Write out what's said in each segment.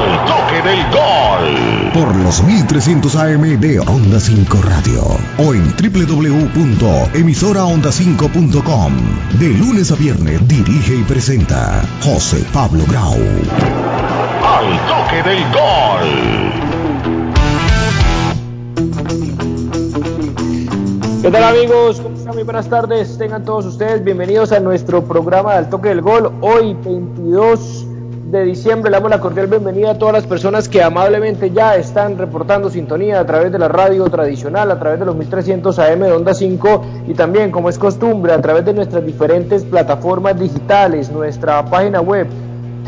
al toque del gol. Por los 1300 AM de Onda 5 Radio o en www.emisoraonda5.com. De lunes a viernes dirige y presenta José Pablo Grau. Al toque del gol. ¿Qué tal amigos? ¿Cómo están? Muy buenas tardes. Tengan todos ustedes bienvenidos a nuestro programa Al Toque del Gol. Hoy 22 de diciembre. Le damos la cordial bienvenida a todas las personas que amablemente ya están reportando sintonía a través de la radio tradicional, a través de los 1300 AM de Onda 5 y también, como es costumbre, a través de nuestras diferentes plataformas digitales, nuestra página web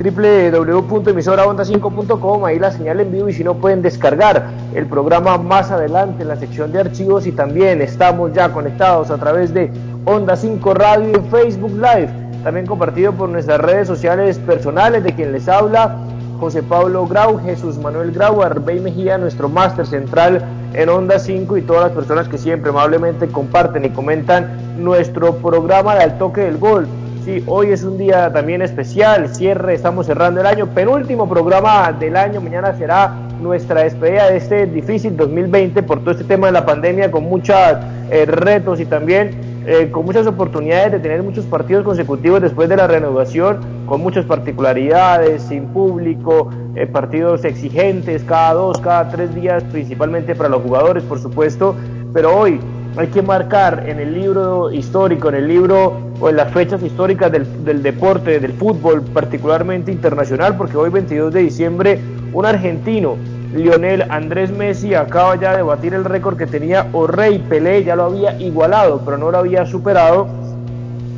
www.emisoraonda5.com, ahí la señal en vivo y si no pueden descargar el programa más adelante en la sección de archivos y también estamos ya conectados a través de Onda 5 Radio y Facebook Live también compartido por nuestras redes sociales personales de quien les habla, José Pablo Grau, Jesús Manuel Grau, Arbey Mejía, nuestro máster central en Onda 5 y todas las personas que siempre amablemente comparten y comentan nuestro programa de Al Toque del Gol. Sí, hoy es un día también especial, cierre, estamos cerrando el año, penúltimo programa del año, mañana será nuestra despedida de este difícil 2020 por todo este tema de la pandemia con muchos eh, retos y también eh, con muchas oportunidades de tener muchos partidos consecutivos después de la renovación, con muchas particularidades, sin público, eh, partidos exigentes cada dos, cada tres días, principalmente para los jugadores, por supuesto, pero hoy hay que marcar en el libro histórico, en el libro o en las fechas históricas del, del deporte, del fútbol, particularmente internacional, porque hoy 22 de diciembre un argentino Lionel Andrés Messi acaba ya de batir el récord que tenía Rey Pelé, ya lo había igualado, pero no lo había superado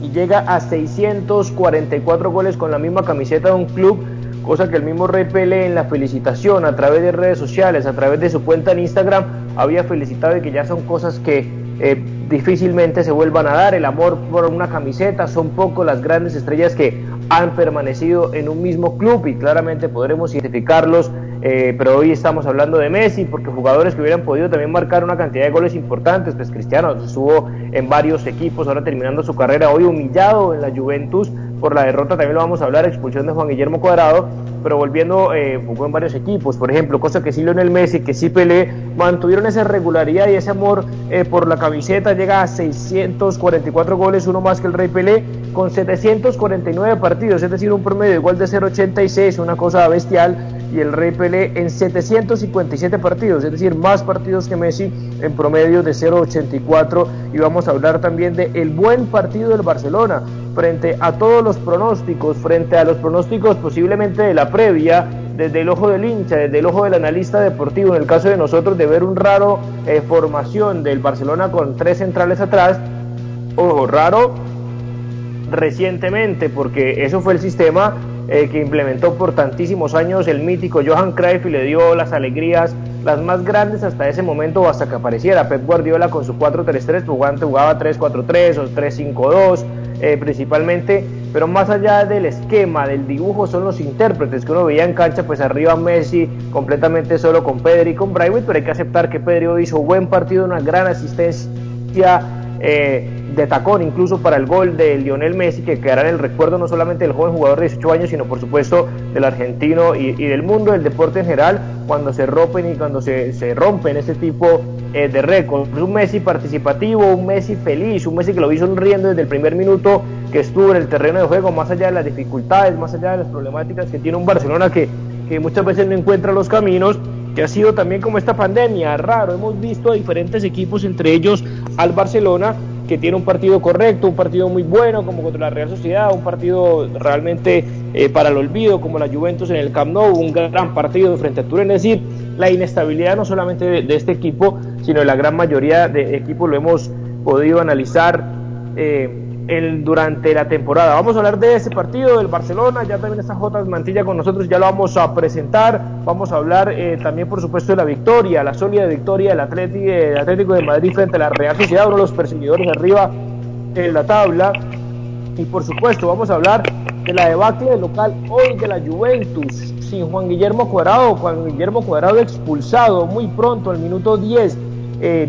y llega a 644 goles con la misma camiseta de un club, cosa que el mismo Rey Pelé en la felicitación a través de redes sociales, a través de su cuenta en Instagram, había felicitado y que ya son cosas que eh, difícilmente se vuelvan a dar. El amor por una camiseta, son pocos las grandes estrellas que han permanecido en un mismo club y claramente podremos identificarlos eh, pero hoy estamos hablando de Messi, porque jugadores que hubieran podido también marcar una cantidad de goles importantes, pues Cristiano estuvo en varios equipos, ahora terminando su carrera, hoy humillado en la Juventus. Por la derrota, también lo vamos a hablar, expulsión de Juan Guillermo Cuadrado, pero volviendo, eh, jugó en varios equipos, por ejemplo, cosa que sí Lionel Messi, que sí Pelé, mantuvieron esa regularidad y ese amor eh, por la camiseta, llega a 644 goles, uno más que el Rey Pelé, con 749 partidos, es decir, un promedio igual de 0,86, una cosa bestial, y el Rey Pelé en 757 partidos, es decir, más partidos que Messi en promedio de 0,84 y vamos a hablar también de el buen partido del Barcelona frente a todos los pronósticos, frente a los pronósticos posiblemente de la previa, desde el ojo del hincha, desde el ojo del analista deportivo, en el caso de nosotros de ver un raro eh, formación del Barcelona con tres centrales atrás, ojo, raro recientemente, porque eso fue el sistema eh, que implementó por tantísimos años el mítico Johan Cruyff y le dio las alegrías las más grandes hasta ese momento hasta que apareciera Pep Guardiola con su 4-3-3, pues jugaba 3-4-3 o 3-5-2 eh, principalmente, pero más allá del esquema, del dibujo, son los intérpretes que uno veía en cancha, pues arriba Messi completamente solo con Pedri y con Braithwaite, pero hay que aceptar que Pedri hizo buen partido, una gran asistencia eh, de tacón incluso para el gol de Lionel Messi, que quedará en el recuerdo no solamente del joven jugador de 18 años, sino por supuesto del argentino y, del mundo del deporte en general, cuando se rompen y cuando se, se rompen ese tipo eh, de récords. Un Messi participativo, un Messi feliz, un Messi que lo vi sonriendo desde el primer minuto que estuvo en el terreno de juego, más allá de las dificultades, más allá de las problemáticas que tiene un Barcelona que, que muchas veces no encuentra los caminos que ha sido también como esta pandemia, raro, hemos visto a diferentes equipos, entre ellos al Barcelona, que tiene un partido correcto, un partido muy bueno como contra la Real Sociedad, un partido realmente eh, para el olvido como la Juventus en el Camp Nou, un gran partido frente a Turín, es decir, la inestabilidad no solamente de, este equipo, sino la gran mayoría de equipos lo hemos podido analizar. Eh, durante la temporada. Vamos a hablar de ese partido del Barcelona, ya también está J. Mantilla con nosotros, ya lo vamos a presentar. Vamos a hablar eh, también, por supuesto, de la victoria, la sólida victoria del Atlético, Atlético de Madrid frente a la Real Sociedad, uno de los perseguidores arriba en la tabla. Y por supuesto, vamos a hablar de la debacle del local hoy de la Juventus, sin Juan Guillermo Cuadrado, Juan Guillermo Cuadrado expulsado muy pronto, al minuto 10,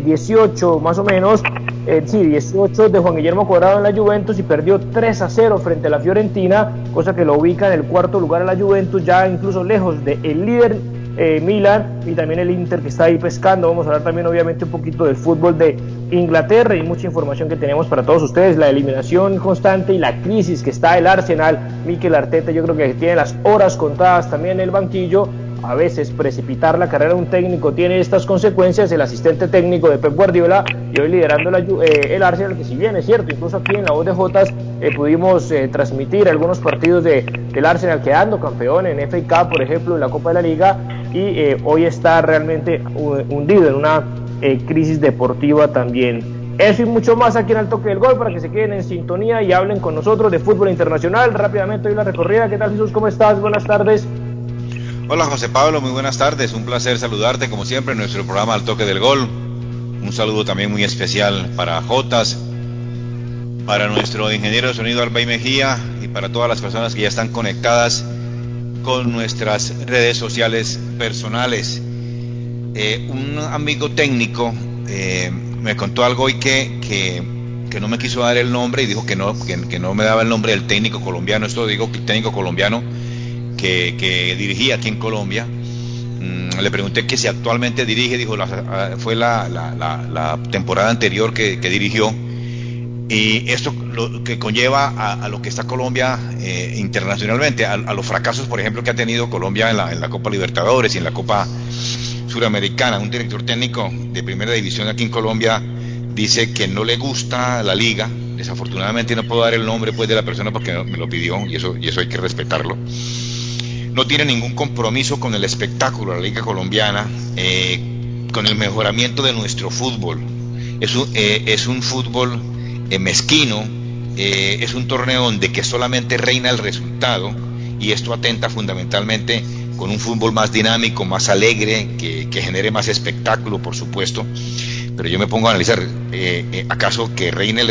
18 eh, más o menos, eh, sí, 18 de Juan Guillermo Cuadrado en la Juventus y perdió 3 a 0 frente a la Fiorentina, cosa que lo ubica en el cuarto lugar a la Juventus, ya incluso lejos del el líder eh, Milan y también el Inter que está ahí pescando. Vamos a hablar también obviamente un poquito del fútbol de Inglaterra y mucha información que tenemos para todos ustedes, la eliminación constante y la crisis que está el Arsenal. Mikel Arteta yo creo que tiene las horas contadas también en el banquillo a veces precipitar la carrera de un técnico tiene estas consecuencias. El asistente técnico de Pep Guardiola y hoy liderando eh, el Arsenal, que si bien es cierto, incluso aquí en la voz de Jotas eh, pudimos eh, transmitir algunos partidos de, del Arsenal quedando campeón en Cup, por ejemplo, en la Copa de la Liga, y hoy está realmente hundido en una crisis deportiva también. Eso y mucho más aquí en el toque del gol para que se queden en sintonía y hablen con nosotros de fútbol internacional. Rápidamente hoy la recorrida. ¿Qué tal Jesús? ¿Cómo estás? Buenas tardes. Hola José Pablo, muy buenas tardes. Un placer saludarte como siempre en nuestro programa Al Toque del Gol. Un saludo también muy especial para Jotas, para nuestro ingeniero de sonido Albay Mejía y para todas las personas que ya están conectadas con nuestras redes sociales personales. Eh, un amigo técnico eh, me contó algo hoy que, que, no me quiso dar el nombre y dijo que no, que, que no me daba el nombre del técnico colombiano. Esto digo que el técnico colombiano que, dirigía aquí en Colombia. Mm, le pregunté que si actualmente dirige, dijo, fue la, temporada anterior que, dirigió. Y esto lo que conlleva a, lo que está Colombia eh, internacionalmente, a, los fracasos, por ejemplo, que ha tenido Colombia en la, en la Copa Libertadores y en la Copa Suramericana. Un director técnico de primera división aquí en Colombia dice que no le gusta la liga. Desafortunadamente no puedo dar el nombre pues de la persona porque me lo pidió y eso, y eso hay que respetarlo no tiene ningún compromiso con el espectáculo, la Liga Colombiana, eh, con el mejoramiento de nuestro fútbol. Es un, eh, es un fútbol eh, mezquino, es un torneo donde que solamente reina el resultado y esto atenta fundamentalmente con un fútbol más dinámico, más alegre, que, que genere más espectáculo, por supuesto. Pero yo me pongo a analizar, ¿acaso que reine el,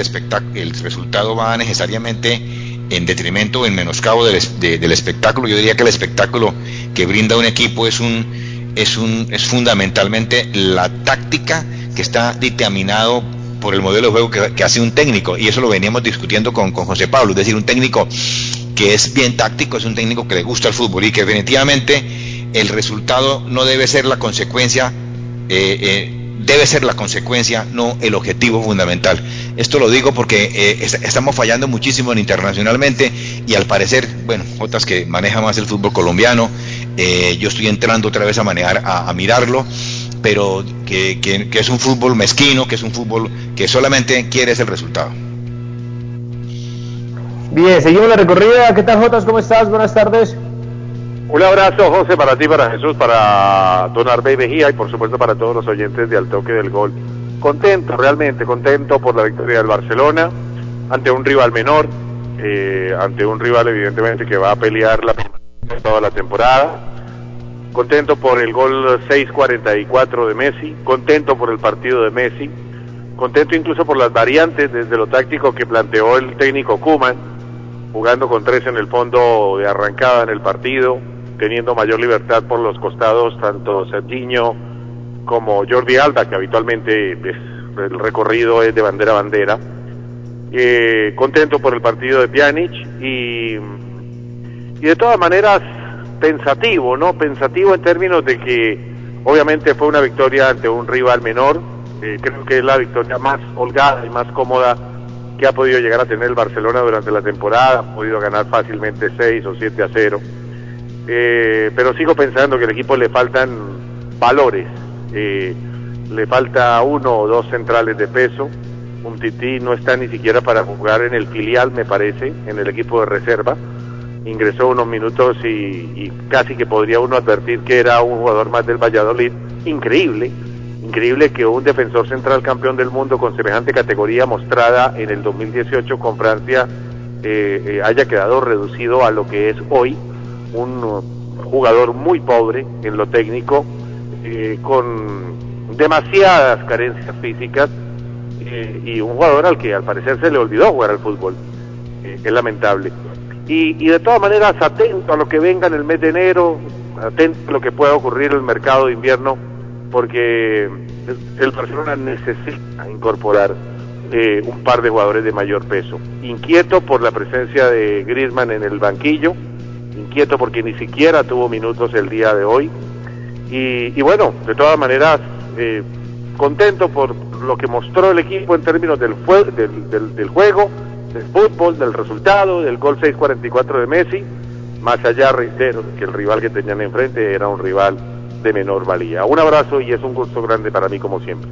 el resultado va necesariamente en detrimento, en menoscabo del, del, espectáculo. Yo diría que el espectáculo que brinda un equipo es un es un es fundamentalmente la táctica que está dictaminado por el modelo de juego que, hace un técnico y eso lo veníamos discutiendo con, con, José Pablo, es decir, un técnico que es bien táctico, es un técnico que le gusta el fútbol y que definitivamente el resultado no debe ser la consecuencia eh, eh, debe ser la consecuencia, no el objetivo fundamental. Esto lo digo porque eh, estamos fallando muchísimo en internacionalmente y al parecer, bueno, otras que maneja más el fútbol colombiano, eh, yo estoy entrando otra vez a manejar, a, mirarlo, pero que, que, es un fútbol mezquino, que es un fútbol que solamente quiere ese resultado. Bien, seguimos la recorrida. ¿Qué tal, Jotas? ¿Cómo estás? Buenas tardes. Un abrazo, José, para ti, para Jesús, para Don Arbey Mejía y por supuesto para todos los oyentes de Al Toque del Gol. Contento, realmente contento por la victoria del Barcelona ante un rival menor, eh, ante un rival evidentemente que va a pelear la toda la temporada. Contento por el gol 6.44 de Messi, contento por el partido de Messi, contento incluso por las variantes desde lo táctico que planteó el técnico Kuman, jugando con tres en el fondo de arrancada en el partido, teniendo mayor libertad por los costados, tanto Serginho como Jordi Alba, que habitualmente el recorrido es de bandera a bandera. Eh, contento por el partido de Pjanic y, y de todas maneras pensativo, ¿no? Pensativo en términos de que obviamente fue una victoria ante un rival menor, eh, creo que es la victoria más holgada y más cómoda que ha podido llegar a tener el Barcelona durante la temporada, ha podido ganar fácilmente 6 o 7 a 0 eh, pero sigo pensando que al equipo le faltan valores, eh, le falta uno o dos centrales de peso, Un Tití no está ni siquiera para jugar en el filial, me parece, en el equipo de reserva. Ingresó unos minutos y, y casi que podría uno advertir que era un jugador más del Valladolid. Increíble, increíble que un defensor central campeón del mundo con semejante categoría mostrada en el 2018 con Francia eh, eh, haya quedado reducido a lo que es hoy un jugador muy pobre en lo técnico, eh, con demasiadas carencias físicas eh, y un jugador al que al parecer se le olvidó jugar al fútbol. Eh, es lamentable. Y, y de todas maneras, atento a lo que venga en el mes de enero, atento a lo que pueda ocurrir en el mercado de invierno, porque el Barcelona necesita incorporar eh, un par de jugadores de mayor peso. Inquieto por la presencia de Griezmann en el banquillo, inquieto porque ni siquiera tuvo minutos el día de hoy. Y, y bueno, de todas maneras, eh, contento por lo que mostró el equipo en términos del, del, del, del juego, del fútbol, del resultado, del gol 6-44 de Messi. Más allá, reitero, que el rival que tenían enfrente era un rival de menor valía. Un abrazo y es un gusto grande para mí como siempre.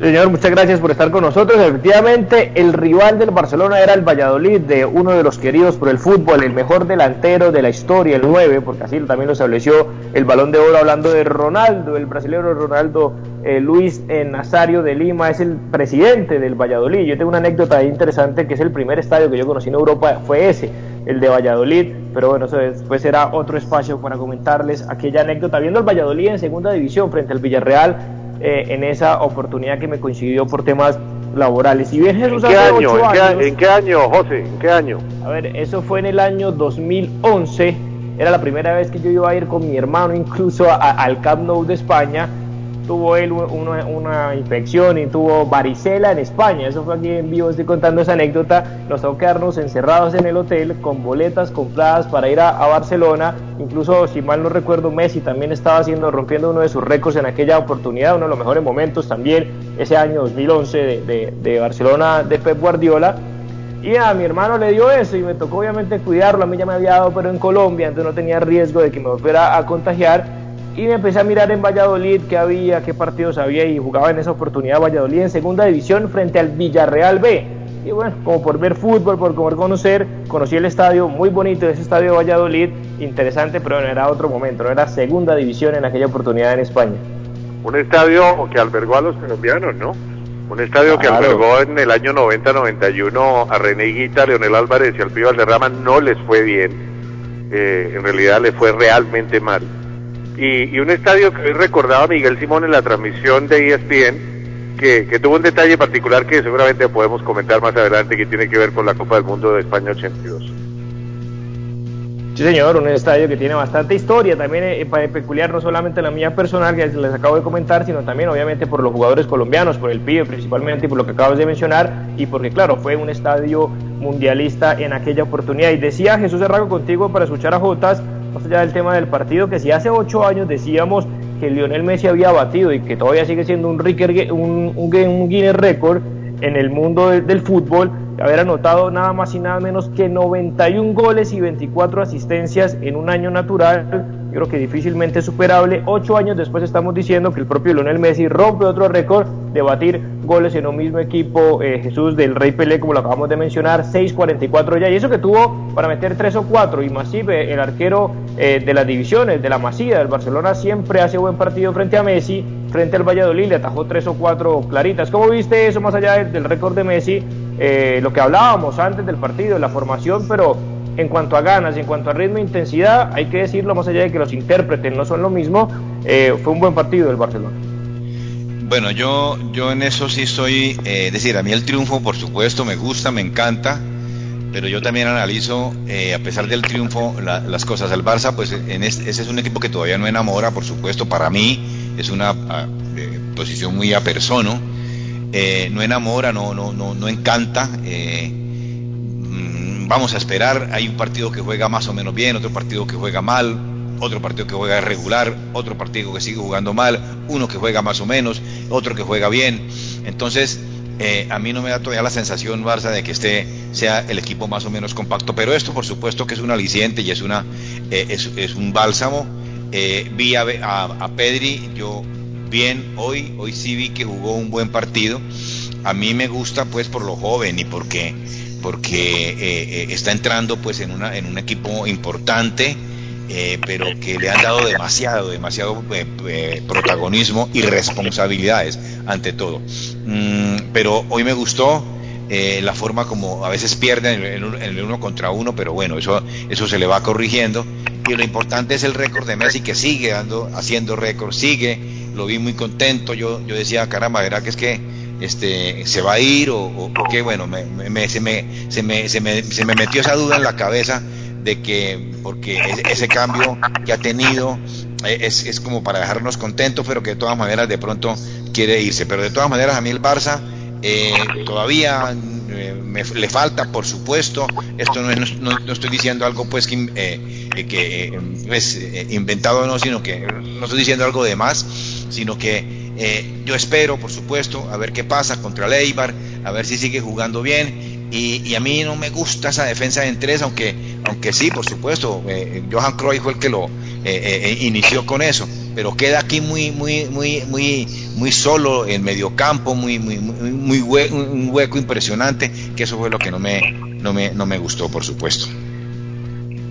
Señor, muchas gracias por estar con nosotros. Efectivamente, el rival del Barcelona era el Valladolid, de uno de los queridos por el fútbol, el mejor delantero de la historia, el 9, porque así también lo estableció el balón de oro hablando de Ronaldo, el brasileño Ronaldo eh, Luis eh, Nazario de Lima, es el presidente del Valladolid. Yo tengo una anécdota interesante que es el primer estadio que yo conocí en Europa, fue ese, el de Valladolid, pero bueno, eso después será otro espacio para comentarles aquella anécdota. Viendo el Valladolid en segunda división frente al Villarreal, eh, en esa oportunidad que me coincidió por temas laborales. Y bien ¿En Jesús qué hace año? ocho ¿En qué, años, en qué año, José? ¿En qué año? a ver, eso fue en el año 2011, era la primera vez que yo iba a ir con mi hermano incluso a- a- al Camp Nou de España, tuvo él una, una infección y tuvo varicela en España, eso fue aquí en vivo, estoy contando esa anécdota, nos tocó quedarnos encerrados en el hotel con boletas compradas para ir a, a Barcelona, incluso si mal no recuerdo Messi también estaba haciendo, rompiendo uno de sus récords en aquella oportunidad, uno de los mejores momentos también, ese año 2011 de, de- de Barcelona de Pep Guardiola, y a mi hermano le dio eso y me tocó obviamente cuidarlo, a mí ya me había dado pero en Colombia, entonces no tenía riesgo de que me fuera a contagiar y me empecé a mirar en Valladolid qué había, qué partidos había y jugaba en esa oportunidad Valladolid en segunda división frente al Villarreal B. Y bueno, como por ver fútbol, por por conocer, conocí el estadio muy bonito, ese estadio de Valladolid, interesante, pero no era otro momento, no era segunda división en aquella oportunidad en España. Un estadio que albergó a los colombianos, ¿no? Un estadio que albergó en el año 90-91 a René Higuita, Leonel Álvarez y al Pío Valderrama, no les fue bien. Eh, en realidad les fue realmente mal. Y, y un estadio que hoy recordaba Miguel Simón en la transmisión de ESPN, que, que tuvo un detalle particular que seguramente podemos comentar más adelante, que tiene que ver con la Copa del Mundo de España 82. Sí, señor, un estadio que tiene bastante historia, también eh, para peculiar no solamente la mía personal que les acabo de comentar, sino también obviamente por los jugadores colombianos, por el PIB principalmente y por lo que acabas de mencionar, y porque claro, fue un estadio mundialista en aquella oportunidad. Y decía Jesús Herrago contigo para escuchar a Jotas, más allá del tema del partido, que si hace ocho años decíamos que Lionel Messi había batido y que todavía sigue siendo un, Ricker- un, Guinness récord en el mundo de- del fútbol, haber anotado nada más y nada menos que 91 goles y 24 asistencias en un año natural, yo creo que difícilmente superable. Ocho años después estamos diciendo que el propio Lionel Messi rompe otro récord de batir goles en un mismo equipo, eh, Jesús del Rey Pelé, como lo acabamos de mencionar, 6.44 ya, y eso que tuvo para meter tres o cuatro, y Masip, el arquero eh, de las divisiones, de la Masía del Barcelona, siempre hace buen partido frente a Messi, frente al Valladolid, le atajó tres o cuatro claritas. ¿Cómo viste eso más allá del récord de Messi? Eh, lo que hablábamos antes del partido, la formación, pero en cuanto a ganas, en cuanto a ritmo e intensidad, hay que decirlo más allá de que los intérpretes no son lo mismo, eh, fue un buen partido del Barcelona. Bueno, yo, yo en eso sí estoy, eh, decir, a mí el triunfo, por supuesto, me gusta, me encanta, pero yo también analizo, eh, a pesar del triunfo, la- las cosas. El Barça, pues en ese es un equipo que todavía no enamora, por supuesto, para mí es una ah, posición muy a persono. Eh, no enamora, no, no, no, no encanta. Vamos a esperar. Hay un partido que juega más o menos bien, otro partido que juega mal, otro partido que juega regular, otro partido que sigue jugando mal, uno que juega más o menos, otro que juega bien. Entonces, eh, a mí no me da todavía la sensación, Barça, de que este sea el equipo más o menos compacto. Pero esto, por supuesto, que es un aliciente y es, una, eh, es un bálsamo. Eh, vi a, a, a Pedri, yo bien hoy, hoy sí vi que jugó un buen partido. a mí me gusta pues por lo joven y porque porque eh, está entrando pues en una en un equipo importante pero que le han dado demasiado demasiado protagonismo y responsabilidades ante todo. Mm, pero hoy me gustó eh, la forma como a veces pierden en el, uno contra uno, pero bueno, eso, eso se le va corrigiendo. Y lo importante es el récord de Messi que sigue dando, haciendo récord, sigue, lo vi muy contento, yo, yo decía, caramba, ¿verdad que es que este, se va a ir o, o, qué? Bueno, me, me, se, me, se, me, se, me, se me metió esa duda en la cabeza de que, porque ese cambio que ha tenido eh, es, es como para dejarnos contentos, pero que de todas maneras de pronto quiere irse. Pero de todas maneras a mí el Barça eh, todavía eh, me, le falta, por supuesto, esto no, es, no, estoy diciendo algo pues que, eh, que es inventado no, sino que no estoy diciendo algo de más, sino que yo espero, por supuesto, a ver qué pasa contra el a ver si sigue jugando bien. Y, y, a mí no me gusta esa defensa en tres, aunque, aunque sí, por supuesto, Johan Cruyff fue el que lo inició con eso pero queda aquí muy muy muy muy muy solo en medio campo, muy muy muy, un hueco impresionante, que eso fue lo que no me no me no me gustó, por supuesto.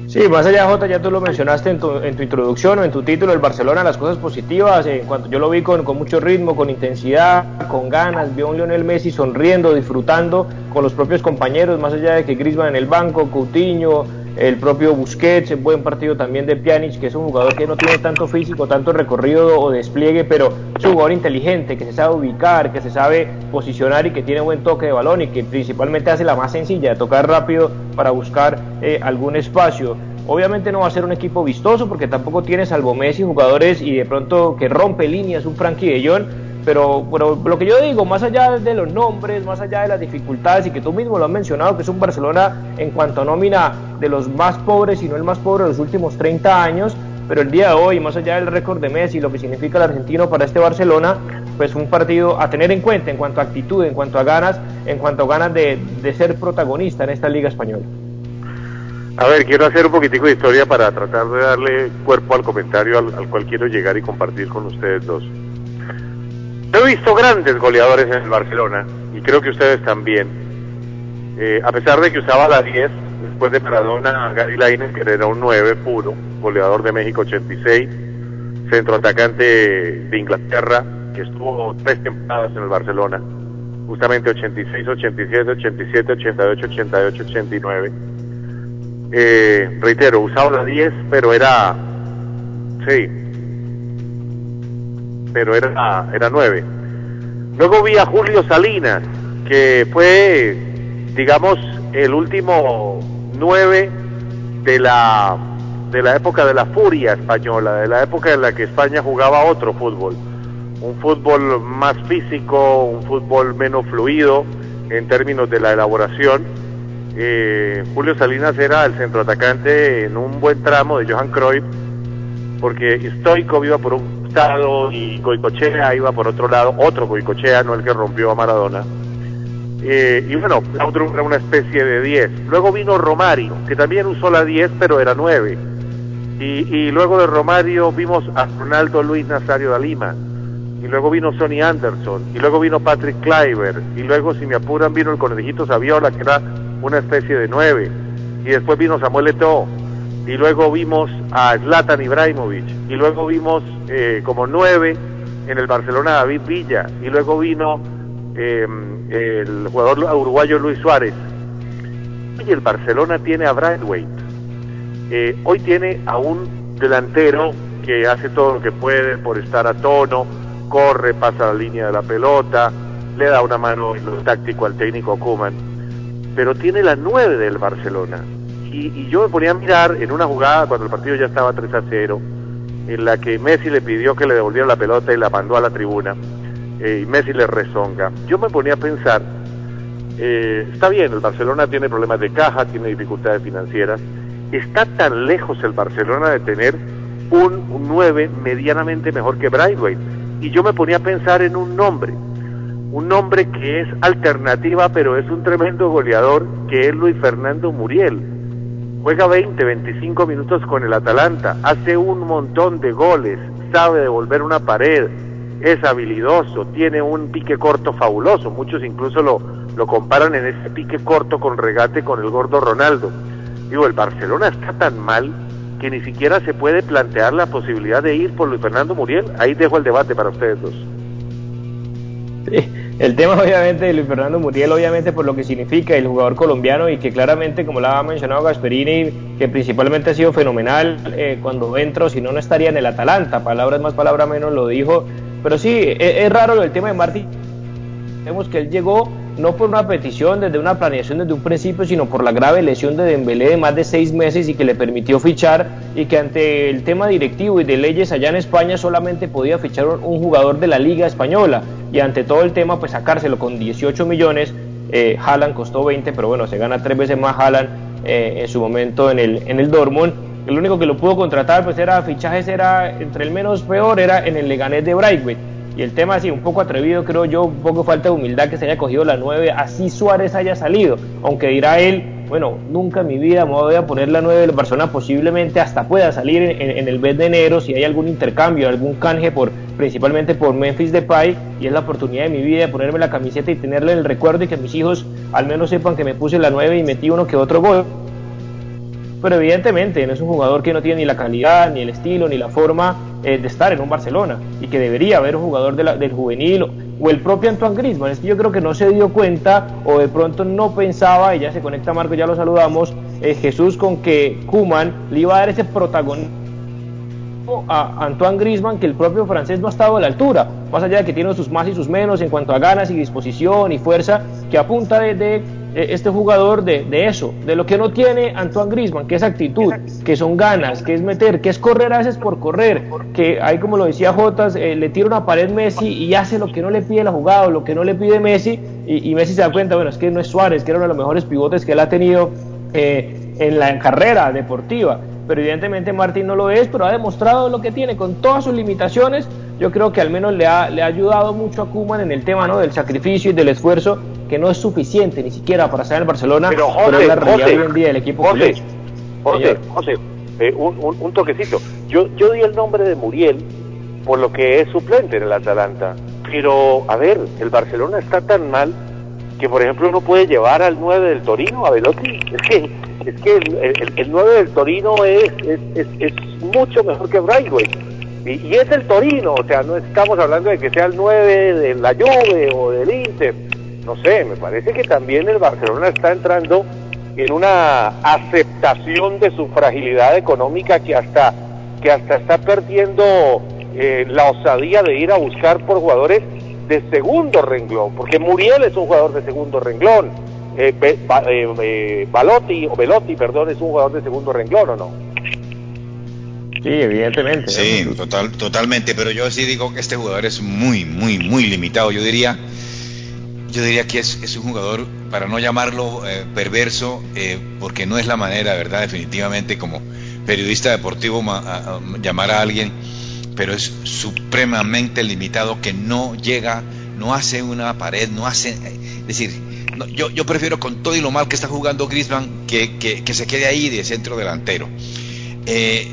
Sí, más allá, Jota, ya tú lo mencionaste en tu, en tu introducción o en tu título, el Barcelona, las cosas positivas, en cuanto yo lo vi con, con mucho ritmo, con intensidad, con ganas, vi a un Lionel Messi sonriendo, disfrutando con los propios compañeros, más allá de que Griezmann en el banco, Coutinho, el propio Busquets, en buen partido también de Pjanic, que es un jugador que no tiene tanto físico, tanto recorrido o despliegue, pero es un jugador inteligente, que se sabe ubicar, que se sabe posicionar y que tiene buen toque de balón y que principalmente hace la más sencilla, tocar rápido para buscar eh, algún espacio. Obviamente no va a ser un equipo vistoso porque tampoco tiene salvo Messi jugadores y de pronto que rompe líneas, un Frankie de Jong, pero, pero lo que yo digo, más allá de los nombres, más allá de las dificultades, y que tú mismo lo has mencionado, que es un Barcelona en cuanto a nómina de los más pobres, y no el más pobre de los últimos 30 años, pero el día de hoy, más allá del récord de Messi, lo que significa el argentino para este Barcelona, pues un partido a tener en cuenta en cuanto a actitud, en cuanto a ganas, en cuanto a ganas de, de ser protagonista en esta Liga Española. A ver, quiero hacer un poquitico de historia para tratar de darle cuerpo al comentario al, al cual quiero llegar y compartir con ustedes dos. He visto grandes goleadores en el Barcelona y creo que ustedes también. Eh, a pesar de que usaba la 10, después de Maradona, Gary Lainez, que era un 9 puro, goleador de México 86, centroatacante de Inglaterra, que estuvo tres temporadas en el Barcelona, justamente 86, 87, 87, 88, 88, 89. Eh, reitero, usaba la 10, pero era, sí, pero era, era nueve. Luego vi a Julio Salinas, que fue, digamos, el último nueve de la, de la época de la furia española, de la época en la que España jugaba otro fútbol. Un fútbol más físico, un fútbol menos fluido en términos de la elaboración. Eh, Julio Salinas era el centroatacante en un buen tramo de Johan Cruyff, porque Stoico iba por un y Goicochea iba por otro lado, otro Goicochea, no el que rompió a Maradona. Eh, y bueno, otro era una especie de 10. Luego vino Romario, que también usó la 10, pero era 9. Y, y luego de Romario vimos a Ronaldo Luis Nazario da Lima. Y luego vino Sonny Anderson. Y luego vino Patrick Kleiber. Y luego, si me apuran, vino el Conejito Saviola, que era una especie de 9. Y después vino Samuel Eto'o y luego vimos a Zlatan Ibrahimovic, y luego vimos eh, como nueve en el Barcelona David Villa, y luego vino em, el jugador uruguayo Luis Suárez. Y el Barcelona tiene a Braithwaite. Eh, hoy tiene a un delantero que hace todo lo que puede por estar a tono, corre, pasa la línea de la pelota, le da una mano en lo táctico al técnico Kuman, pero tiene la nueve del Barcelona, y, yo me ponía a mirar en una jugada cuando el partido ya estaba 3 a 0, en la que Messi le pidió que le devolviera la pelota y la mandó a la tribuna, eh, y Messi le rezonga. Yo me ponía a pensar, eh, está bien, el Barcelona tiene problemas de caja, tiene dificultades financieras, está tan lejos el Barcelona de tener un, un 9 medianamente mejor que Braithwaite. Y yo me ponía a pensar en un nombre, un nombre que es alternativa, pero es un tremendo goleador, que es Luis Fernando Muriel Juega 20, 25 minutos con el Atalanta, hace un montón de goles, sabe devolver una pared, es habilidoso, tiene un pique corto fabuloso, muchos incluso lo, comparan en ese pique corto con regate con el gordo Ronaldo. Digo, el Barcelona está tan mal que ni siquiera se puede plantear la posibilidad de ir por Luis Fernando Muriel. Ahí dejo el debate para ustedes dos. Sí, el tema obviamente de Luis Fernando Muriel, obviamente por lo que significa el jugador colombiano y que claramente, como lo ha mencionado Gasperini, que principalmente ha sido fenomenal eh, cuando entró, si no, no estaría en el Atalanta, palabras más, palabras menos, lo dijo. Pero sí, es, es raro el tema de Martín. Vemos que él llegó no por una petición, desde una planeación desde un principio, sino por la grave lesión de Dembélé de más de seis meses y que le permitió fichar y que ante el tema directivo y de leyes allá en España solamente podía fichar un jugador de la Liga Española y ante todo el tema pues sacárselo con 18 millones, eh, Haaland costó 20, pero bueno, se gana tres veces más Haaland eh, en su momento en el, en el Dortmund. El único que lo pudo contratar pues era fichajes, era entre el menos peor, era en el Leganés de Braithwaite y el tema así, un poco atrevido creo yo, un poco falta de humildad que se haya cogido la 9, así Suárez haya salido, aunque dirá él, bueno, nunca en mi vida me voy a poner la 9 del Barcelona, posiblemente hasta pueda salir en, en, en, el mes de enero si hay algún intercambio, algún canje por principalmente por Memphis Depay y es la oportunidad de mi vida de ponerme la camiseta y tenerle el recuerdo y que mis hijos al menos sepan que me puse la 9 y metí uno que otro gol pero evidentemente no es un jugador que no tiene ni la calidad, ni el estilo, ni la forma eh, de estar en un Barcelona y que debería haber un jugador del juvenil o, o, el propio Antoine Griezmann. Es que yo creo que no se dio cuenta o de pronto no pensaba, y ya se conecta Marco, ya lo saludamos, eh, Jesús con que Kuman le iba a dar ese protagonismo a Antoine Griezmann que el propio francés no ha estado a la altura, más allá de que tiene sus más y sus menos en cuanto a ganas y disposición y fuerza, que apunta de, de este jugador de, de, eso, de lo que no tiene Antoine Griezmann, que es actitud, que son ganas, que es meter, que es correr a veces por correr, que ahí como lo decía Jotas, eh, le tira una pared Messi y hace lo que no le pide la jugada, lo que no le pide Messi, y, y, Messi se da cuenta, bueno, es que no es Suárez, que era uno de los mejores pivotes que él ha tenido eh, en la carrera deportiva, pero evidentemente Martín no lo es, pero ha demostrado lo que tiene con todas sus limitaciones, yo creo que al menos le ha, le ha ayudado mucho a Kuman en el tema ¿no? del sacrificio y del esfuerzo que no es suficiente ni siquiera para estar en Barcelona, pero, José, pero es la realidad José, hoy en día del equipo. José, José eh, un, un, un, toquecito. Yo, yo di el nombre de Muriel por lo que es suplente en el Atalanta, pero a ver, el Barcelona está tan mal que por ejemplo uno puede llevar al 9 del Torino, a Velotti, es que es que el, el, el 9 del Torino es, es, mucho mejor que Braithwaite. Y, y, es el Torino, o sea, no estamos hablando de que sea el 9 de la Juve o del Inter. No sé, me parece que también el Barcelona está entrando en una aceptación de su fragilidad económica que hasta que hasta está perdiendo eh, la osadía de ir a buscar por jugadores de segundo renglón, porque Muriel es un jugador de segundo renglón, eh, Be, eh, eh, Balotti, o Velotti, perdón, es un jugador de segundo renglón, ¿o no? Sí, evidentemente. Sí, ¿no? total, totalmente, pero yo sí digo que este jugador es muy, muy, muy limitado. Yo diría, yo diría que es, es un jugador, para no llamarlo eh, perverso, eh, porque no es la manera, ¿verdad? Definitivamente como periodista deportivo ma, a, a, llamar a alguien, pero es supremamente limitado que no llega, no hace una pared, no hace, es decir, no, yo, yo prefiero con todo y lo mal que está jugando Griezmann que, que, que se quede ahí de centro delantero. Eh,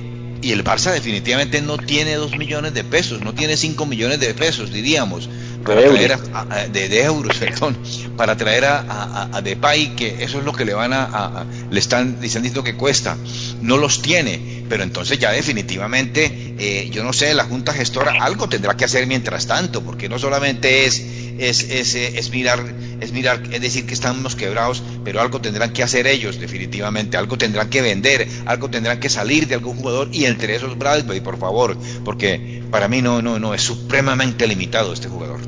y el Barça definitivamente no tiene 2 millones de pesos, no tiene 5 millones de pesos, diríamos, para de traer a, a, de, de, euros, perdón, para traer a, a, a, Depay, que eso es lo que le van a, le están diciendo que cuesta, no los tiene, pero entonces ya definitivamente, eh, yo no sé, la Junta Gestora algo tendrá que hacer mientras tanto, porque no solamente es es, es, es, mirar, es mirar, es decir que estamos quebrados, pero algo tendrán que hacer ellos definitivamente, algo tendrán que vender, algo tendrán que salir de algún jugador y entre esos Bradley, por favor, porque para mí no, no, no, es supremamente limitado este jugador.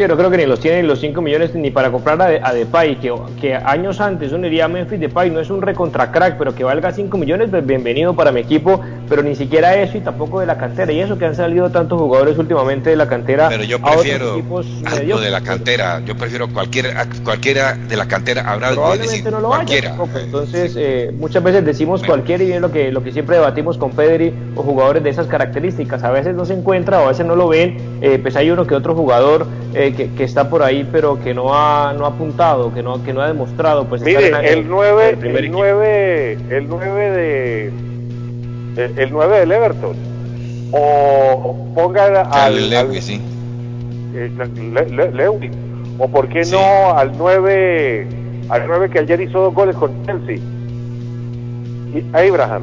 Sí, no creo que ni los tienen los 5 millones ni para comprar a, a Depay, que, que, años antes uno diría Memphis Depay no es un recontra crack, pero que valga 5 millones, pues bienvenido para mi equipo, pero ni siquiera eso y tampoco de la cantera, y eso que han salido tantos jugadores últimamente de la cantera. Pero yo prefiero algo de la cantera, yo prefiero cualquiera, cualquiera de la cantera, habrá Probablemente decir, no lo cualquiera. Entonces, eh, muchas veces decimos bueno. cualquiera y es lo que, lo que siempre debatimos con Pedri o jugadores de esas características, a veces no se encuentra o a veces no lo ven, eh, pues hay uno que otro jugador eh, que, que, está por ahí, pero que no ha, no ha apuntado, que no, que no ha demostrado. Pues, Mire, el, el, 9, el, el 9, el 9 de, el, el 9 del Everton, o pongan al, Lewis, al- sí. eh, Le- Le- Lewis, o por qué no al 9 al 9 que ayer hizo dos goles con Chelsea y Abraham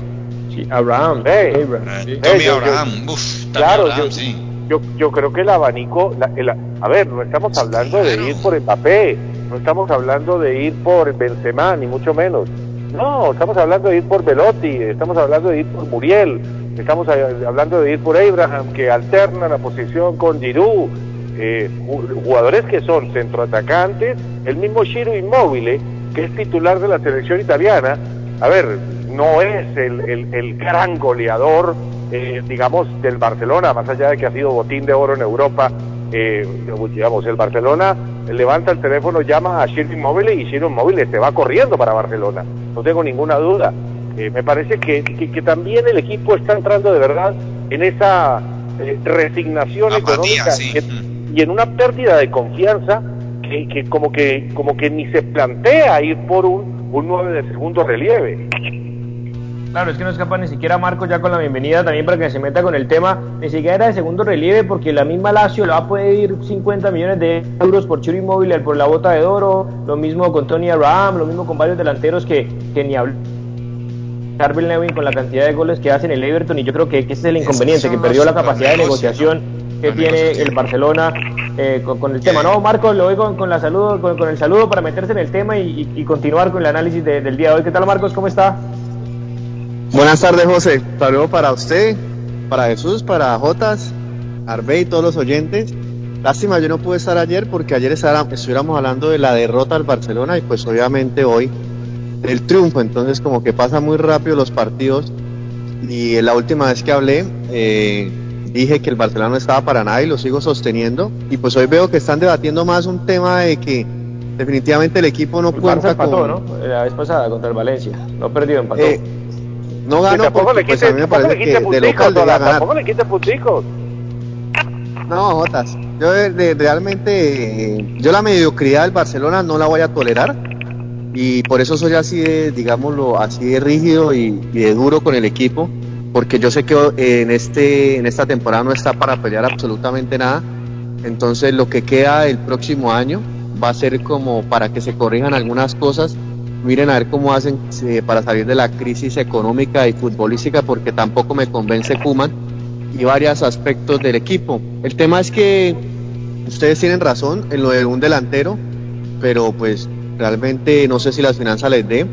Sí, Abraham. Hey. Abraham, Eh, sí. Eh, Tommy yo- yo- Abraham, uf, Tommy Claro, Abraham, yo- sí. Yo, yo creo que el abanico, la- el- a ver, no estamos hablando de ir por Mbappé, no estamos hablando de ir por Benzema, ni mucho menos. No, estamos hablando de ir por Velotti, estamos hablando de ir por Muriel, estamos hablando de ir por Abraham, que alterna la posición con Giroud, eh, ju- jugadores que son centroatacantes, el mismo Shiro Immobile, que es titular de la selección italiana, a ver, no es el, el- el gran goleador, eh, digamos, del Barcelona, más allá de que ha sido botín de oro en Europa, eh, digamos, el Barcelona levanta el teléfono, llama a Shiro Immobile y Shiro Immobile se va corriendo para Barcelona, no tengo ninguna duda. Eh, me parece que, que- que también el equipo está entrando de verdad en esa eh, resignación Apatía, económica sí. y en una pérdida de confianza que, que como que como que ni se plantea ir por un, un 9 de segundo relieve. Claro, es que no es capaz ni siquiera Marcos ya con la bienvenida también para que se meta con el tema, ni siquiera era de segundo relieve porque la misma Lazio le va a pedir 50 millones de euros por Chiro Inmóvil por la bota de oro, lo mismo con Tony Abraham, lo mismo con varios delanteros que, que ni hablan. Carvel Lewin con la cantidad de goles que hace en el Everton y yo creo que, que ese es el inconveniente, que perdió la capacidad de negociación que tiene el Barcelona eh, con, con el tema. No, Marcos, lo voy con, con la saludo, con, con el saludo para meterse en el tema y, y- y continuar con el análisis de- del día de hoy. ¿Qué tal Marcos? ¿Cómo está? Buenas tardes, José. Saludo para usted, para Jesús, para Jotas, Arbey y todos los oyentes. Lástima, yo no pude estar ayer porque ayer estuviéramos hablando de la derrota al Barcelona y pues obviamente hoy del triunfo. Entonces como que pasa muy rápido los partidos y la última vez que hablé eh, dije que el Barcelona no estaba para nada y lo sigo sosteniendo. Y pues hoy veo que están debatiendo más un tema de que definitivamente el equipo no El cuenta empató, con... ¿no? La vez pasada contra el Valencia. No perdió, empató. Eh, no ganó tampoco porque le pues, quite, a mí me tampoco le parece quite que de punticos, local debía Dola, ganar. tampoco le quite punticos. No, Jotas, yo de- de- realmente, eh, yo la mediocridad del Barcelona no la voy a tolerar y por eso soy así de, digámoslo, así de rígido y, y de duro con el equipo, porque yo sé que eh, en este, en esta temporada no está para pelear absolutamente nada, entonces lo que queda el próximo año va a ser como para que se corrijan algunas cosas, miren a ver cómo hacen eh, para salir de la crisis económica y futbolística, porque tampoco me convence Kuman y varios aspectos del equipo. El tema es que ustedes tienen razón en lo de un delantero, pero pues realmente no sé si las finanzas les dé.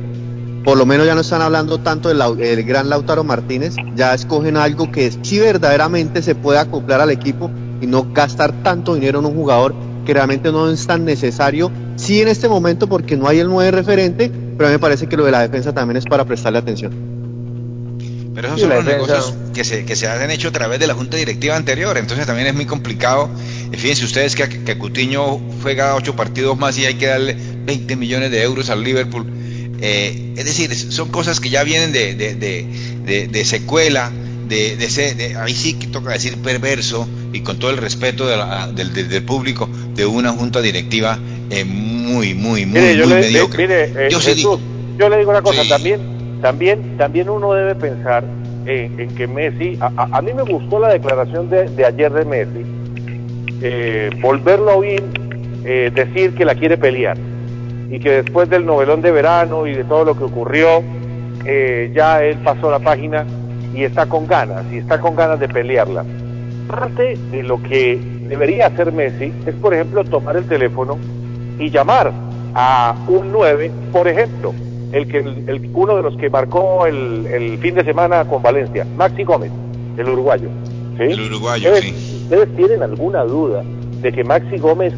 Por lo menos ya no están hablando tanto del, del gran Lautaro Martínez, ya escogen algo que sí verdaderamente se pueda acoplar al equipo y no gastar tanto dinero en un jugador que realmente no es tan necesario, sí en este momento porque no hay el 9 referente, pero a mí me parece que lo de la defensa también es para prestarle atención. Pero esos Sí, son los defensa. negocios que se, que se han hecho a través de la junta directiva anterior, entonces también es muy complicado. Eh, Fíjense ustedes que, que Cutiño juega ocho partidos más y hay que darle 20 millones de euros al Liverpool. Eh, es decir, son cosas que ya vienen de, de, de, de- de secuela, de, de, ahí sí que toca decir perverso y con todo el respeto de la- del, del- del público de una junta directiva eh, muy, muy, muy, Mire, yo muy le, mediocre. mire, eh, Yo Jesús, digo, yo le digo una cosa, Sí. también, también, también uno debe pensar en, en que Messi, a, a- a mí me gustó la declaración de, de ayer de Messi, eh, volverlo a oír eh, decir que la quiere pelear y que después del novelón de verano y de todo lo que ocurrió, eh, ya él pasó la página y está con ganas, y está con ganas de pelearla. Parte de lo que debería hacer Messi es, por ejemplo, tomar el teléfono y llamar a un 9, por ejemplo, el que el- uno de los que marcó el, el fin de semana con Valencia, Maxi Gómez, el uruguayo. ¿sí? El uruguayo, ¿Ustedes, sí. ¿Ustedes tienen alguna duda de que Maxi Gómez,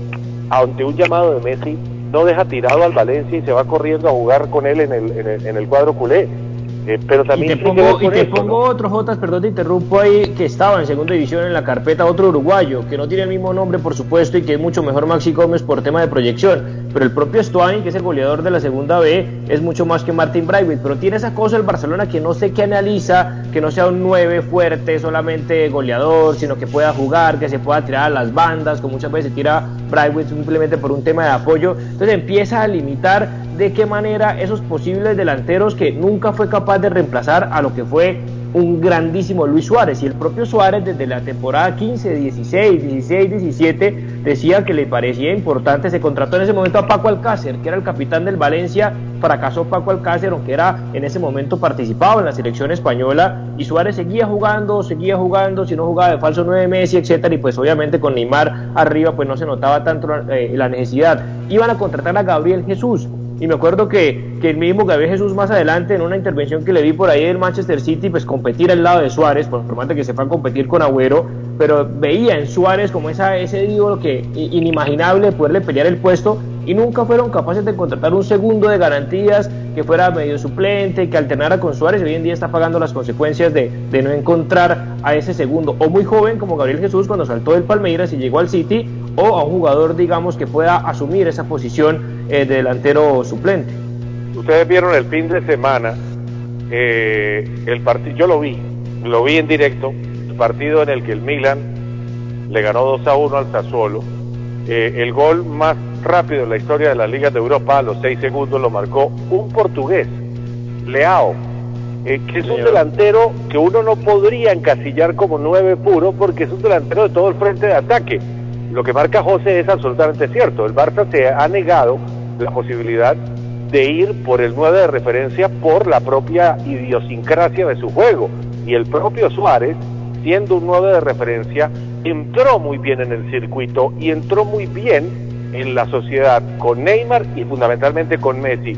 ante un llamado de Messi, no deja tirado al Valencia y se va corriendo a jugar con él en el, en el, en el cuadro culé? Eh, pero Y también te que ver pongo, y te eso, pongo ¿no? otro, Jotas, perdón, te interrumpo ahí, que estaba en segunda división en la carpeta, otro uruguayo, que no tiene el mismo nombre, por supuesto, y que es mucho mejor Maxi Gómez por tema de proyección. Pero el propio Stuani, que es el goleador de la segunda B, es mucho más que Martin Braithwaite. Pero tiene esa cosa el Barcelona que no sé qué analiza, que no sea un 9 fuerte, solamente goleador, sino que pueda jugar, que se pueda tirar a las bandas, como muchas veces se tira Braithwaite simplemente por un tema de apoyo. Entonces empieza a limitar de qué manera esos posibles delanteros que nunca fue capaz de reemplazar a lo que fue un grandísimo Luis Suárez. Y el propio Suárez desde la temporada 15, 16, 16, 17 decía que le parecía importante. Se contrató en ese momento a Paco Alcácer, que era el capitán del Valencia. Fracasó Paco Alcácer, aunque era en ese momento participado en la selección española. Y Suárez seguía jugando, seguía jugando, si no jugaba de falso 9 Messi, etcétera. Y pues obviamente con Neymar arriba, pues no se notaba tanto eh, la necesidad. Iban a contratar a Gabriel Jesús y me acuerdo que, que, el mismo Gabriel Jesús más adelante en una intervención que le vi por ahí del Manchester City, pues competir al lado de Suárez, por más de que se fue a competir con Agüero, pero veía en Suárez como esa, ese ídolo que inimaginable poderle pelear el puesto y nunca fueron capaces de contratar un segundo de garantías que fuera medio suplente, que alternara con Suárez. Hoy en día está pagando las consecuencias de, de no encontrar a ese segundo, o muy joven como Gabriel Jesús cuando saltó del Palmeiras y llegó al City, o a un jugador, digamos, que pueda asumir esa posición eh, de delantero suplente. Ustedes vieron el fin de semana, eh, el partido, yo lo vi, lo vi en directo, el partido en el que el Milan le ganó 2 a 1 al Sassuolo. Eh, el gol más rápido en la historia de las ligas de Europa, a los 6 segundos, lo marcó un portugués, Leao, eh, que es un delantero que uno no podría encasillar como nueve puro porque es un delantero de todo el frente de ataque. Lo que marca José es absolutamente cierto. El Barça se ha negado la posibilidad de ir por el 9 de referencia por la propia idiosincrasia de su juego. Y el propio Suárez, siendo un 9 de referencia, entró muy bien en el circuito y entró muy bien en la sociedad con Neymar y fundamentalmente con Messi.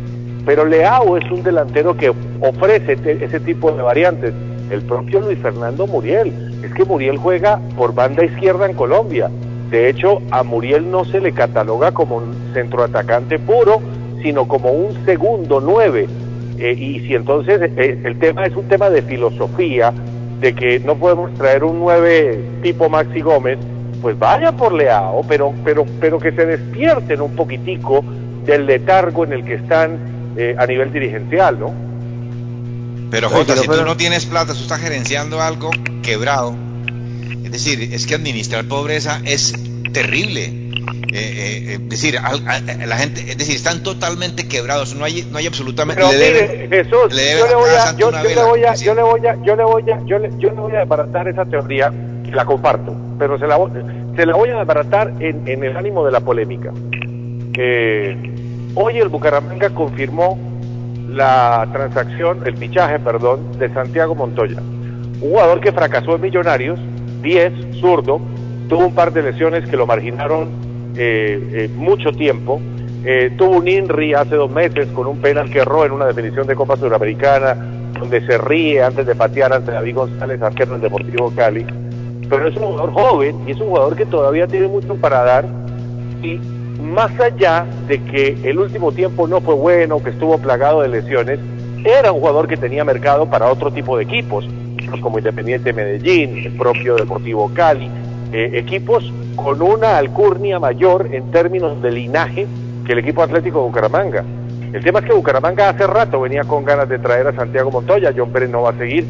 Pero Leao es un delantero que ofrece ese tipo de variantes. El propio Luis Fernando Muriel. Es que Muriel juega por banda izquierda en Colombia. De hecho, a Muriel no se le cataloga como un centroatacante puro, sino como un segundo nueve. Eh, y si entonces eh, el tema es un tema de filosofía, de que no podemos traer un nueve tipo Maxi Gómez, pues vaya por Leao, pero, pero, pero que se despierten un poquitico del letargo en el que están eh, a nivel dirigencial, ¿no? Pero Jota, si tú no tienes plata, tú estás gerenciando algo quebrado. Es decir, es que administrar pobreza es terrible. Eh, eh, es decir, la gente, es decir, están totalmente quebrados, no hay, no hay absolutamente. Pero mire, Jesús, yo le voy a, yo, le voy a, yo le voy a, yo le voy a, yo le, yo le voy a desbaratar esa teoría que la comparto, pero se la, se la voy a desbaratar en, en el ánimo de la polémica. hoy el Bucaramanga confirmó la transacción, el fichaje, perdón, de Santiago Montoya, un jugador que fracasó en Millonarios, 10, zurdo, tuvo un par de lesiones que lo marginaron eh, eh, mucho tiempo, eh, tuvo un INRI hace dos meses con un penal que erró en una definición de Copa Sudamericana, donde se ríe antes de patear ante David González, arquero del Deportivo Cali, pero es un jugador joven y es un jugador que todavía tiene mucho para dar. Y más allá de que el último tiempo no fue bueno, que estuvo plagado de lesiones, era un jugador que tenía mercado para otro tipo de equipos, como Independiente Medellín, el propio Deportivo Cali, eh, equipos con una alcurnia mayor en términos de linaje que el equipo Atlético de Bucaramanga. El tema es que Bucaramanga hace rato venía con ganas de traer a Santiago Montoya, John Pérez no va a seguir,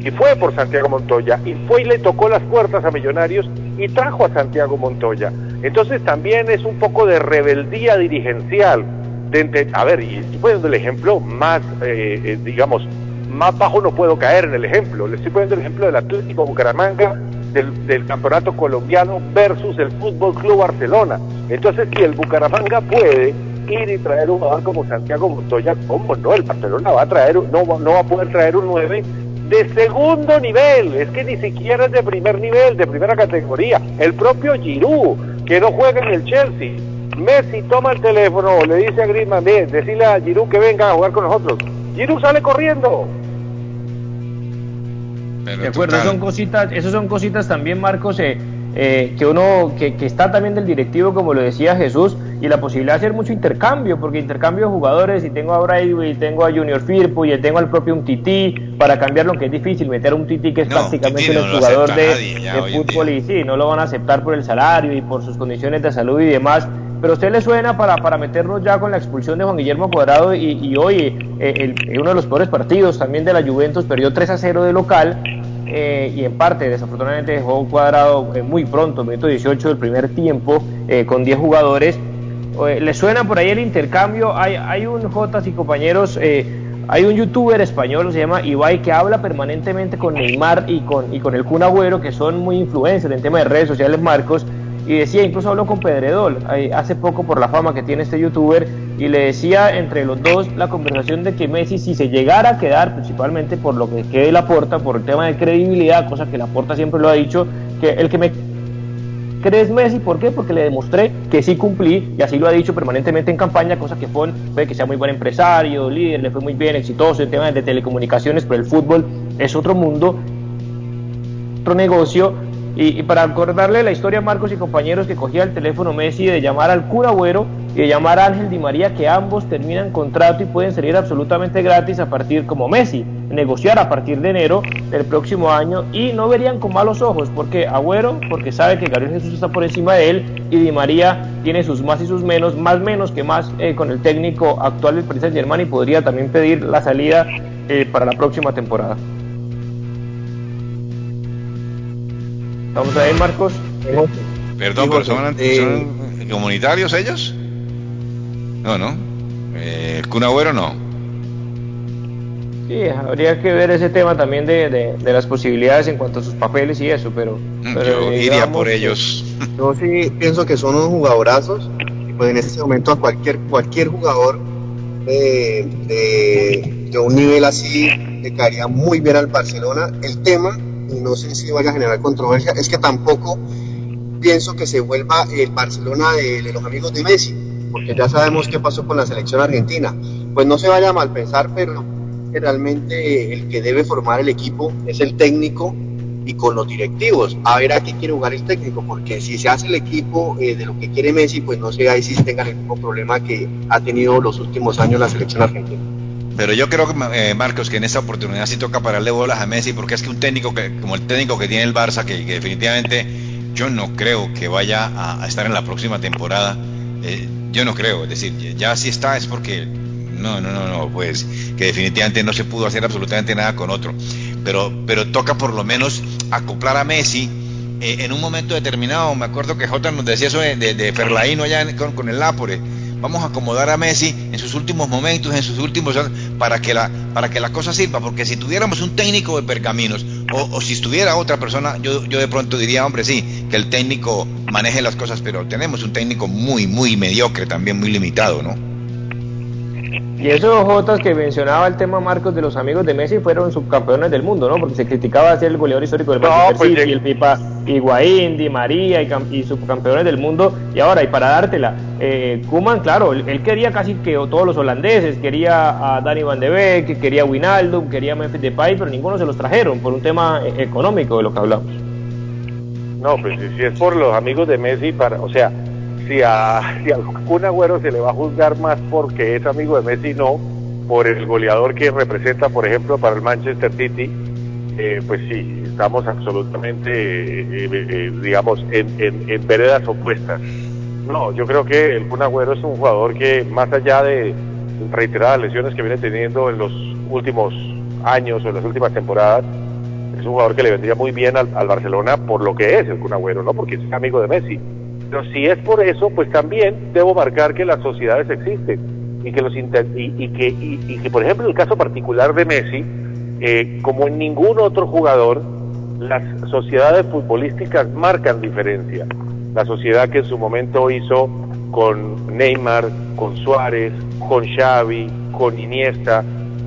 y fue por Santiago Montoya, y fue y le tocó las puertas a Millonarios y trajo a Santiago Montoya. Entonces también es un poco de rebeldía dirigencial. De, a ver, y estoy poniendo el ejemplo más, eh, eh, digamos, más bajo no puedo caer en el ejemplo. Le estoy poniendo el ejemplo del Atlético Bucaramanga del, campeonato colombiano versus el Fútbol Club Barcelona. Entonces, si el Bucaramanga puede ir y traer un jugador como Santiago Montoya, ¿cómo no? El Barcelona va a traer, no, no va a poder traer un 9 de segundo nivel, es que ni siquiera es de primer nivel, de primera categoría. El propio Giroud, que no juega en el Chelsea. Messi toma el teléfono, le dice a Griezmann, decirle a Giroud que venga a jugar con nosotros. Giroud sale corriendo. De acuerdo, son cositas, eso son cositas también, Marcos, eh, eh, que uno, que, que, está también del directivo, como lo decía Jesús, y la posibilidad de hacer mucho intercambio, porque intercambio de jugadores, y tengo a Brady, y tengo a Junior Firpo, y tengo al propio un Tití, para cambiarlo, que es difícil, meter a un Tití que es No, prácticamente no lo jugador de, nadie de fútbol, y sí, no lo van a aceptar por el salario y por sus condiciones de salud y demás. Pero usted le suena para, para meternos ya con la expulsión de Juan Guillermo Cuadrado y, hoy eh, el- uno de los peores partidos también de la Juventus perdió 3 a 0 de local eh, y en parte desafortunadamente dejó un cuadrado eh, muy pronto, minuto 18 del primer tiempo, eh, con 10 jugadores. Eh, ¿Le suena por ahí el intercambio? Hay, hay un Jotas y compañeros, eh, Hay un youtuber español, se llama Ibai, que habla permanentemente con Neymar y con, y con el Kun que son muy influencers en tema de redes sociales, Marcos, y decía, incluso habló con Pedredol hace poco por la fama que tiene este youtuber, y le decía entre los dos la conversación de que Messi, si se llegara a quedar, principalmente por lo que quede la porta, por el tema de credibilidad, cosa que la porta siempre lo ha dicho, que el que me crees Messi, ¿por qué? Porque le demostré que sí cumplí y así lo ha dicho permanentemente en campaña, cosa que fue, puede que sea muy buen empresario, líder, le fue muy bien, exitoso en temas de telecomunicaciones, pero el fútbol es otro mundo, otro negocio y, para acordarle la historia a Marcos y compañeros que cogía el teléfono Messi de llamar al cura Agüero y de llamar a Ángel Di María, que ambos terminan contrato y pueden salir absolutamente gratis a partir como Messi, negociar a partir de enero del próximo año y no verían con malos ojos, porque Agüero, porque sabe que Gabriel Jesús está por encima de él y Di María tiene sus más y sus menos, más menos que más eh, con el técnico actual del Paris Saint Germain y podría también pedir la salida eh, para la próxima temporada. ¿Estamos ahí, Marcos? Perdón, pero son, eh, comunitarios ellos. No, no. Eh, el Kun Agüero no. Sí, habría que ver ese tema también de, de, las posibilidades en cuanto a sus papeles y eso, pero... Mm, yo iría por ellos. Yo sí pienso que son unos jugadorazos, y pues en este momento a cualquier, cualquier jugador de, de, de un nivel así le caería muy bien al Barcelona. El tema no sé si vaya a generar controversia, es que tampoco pienso que se vuelva el Barcelona de, los amigos de Messi, porque ya sabemos qué pasó con la selección argentina. Pues no se vaya a mal pensar, pero realmente el que debe formar el equipo es el técnico y con los directivos, a ver a qué quiere jugar el técnico, porque si se hace el equipo eh, de lo que quiere Messi, pues no sé ahí si tengan el mismo problema que ha tenido los últimos años la selección argentina. Pero yo creo que eh, Marcos que en esta oportunidad sí toca pararle bolas a Messi porque es que un técnico que, como el técnico que tiene el Barça que, definitivamente yo no creo que vaya a, estar en la próxima temporada. Eh, yo no creo, es decir, ya si está es porque no, no, no, no, pues que definitivamente no se pudo hacer absolutamente nada con otro. Pero, pero toca por lo menos acoplar a Messi eh, en un momento determinado. Me acuerdo que Jota nos decía eso de, de, Ferlaino allá con, con el Nápoles vamos a acomodar a Messi en sus últimos momentos, en sus últimos años, para que la, para que la cosa sirva, porque si tuviéramos un técnico de pergaminos, o, si estuviera otra persona, yo, yo de pronto diría, hombre, sí, que el técnico maneje las cosas, pero tenemos un técnico muy, muy mediocre, también muy limitado, ¿no? Y esos Jotas que mencionaba el tema Marcos de los amigos de Messi fueron subcampeones del mundo, ¿no? Porque se criticaba ser el goleador histórico del Manchester pues City, y el Pipa Higuaín, Di María y, subcampeones del mundo. Y ahora, y para dártela, eh, Kuman, claro, él, quería casi que todos los holandeses, quería a Dani Van de Beek, quería a Wijnaldum, quería a Memphis Depay, pero ninguno se los trajeron por un tema eh, económico de lo que hablamos. No, pues si, es por los amigos de Messi, para, o sea, si a, si a Kun Agüero se le va a juzgar más porque es amigo de Messi, no, por el goleador que representa, por ejemplo, para el Manchester City, eh, pues sí, estamos absolutamente, eh, eh, digamos, en, veredas opuestas. No, yo creo que el Kun Agüero es un jugador que, más allá de reiteradas lesiones que viene teniendo en los últimos años o en las últimas temporadas, es un jugador que le vendría muy bien al, al Barcelona por lo que es el Kun Agüero, ¿no? Porque es amigo de Messi pero si es por eso, pues también debo marcar que las sociedades existen y que los y, y que y, que por ejemplo en el caso particular de Messi, eh, como en ningún otro jugador, las sociedades futbolísticas marcan diferencia. La sociedad que en su momento hizo con Neymar, con Suárez, con Xavi, con Iniesta,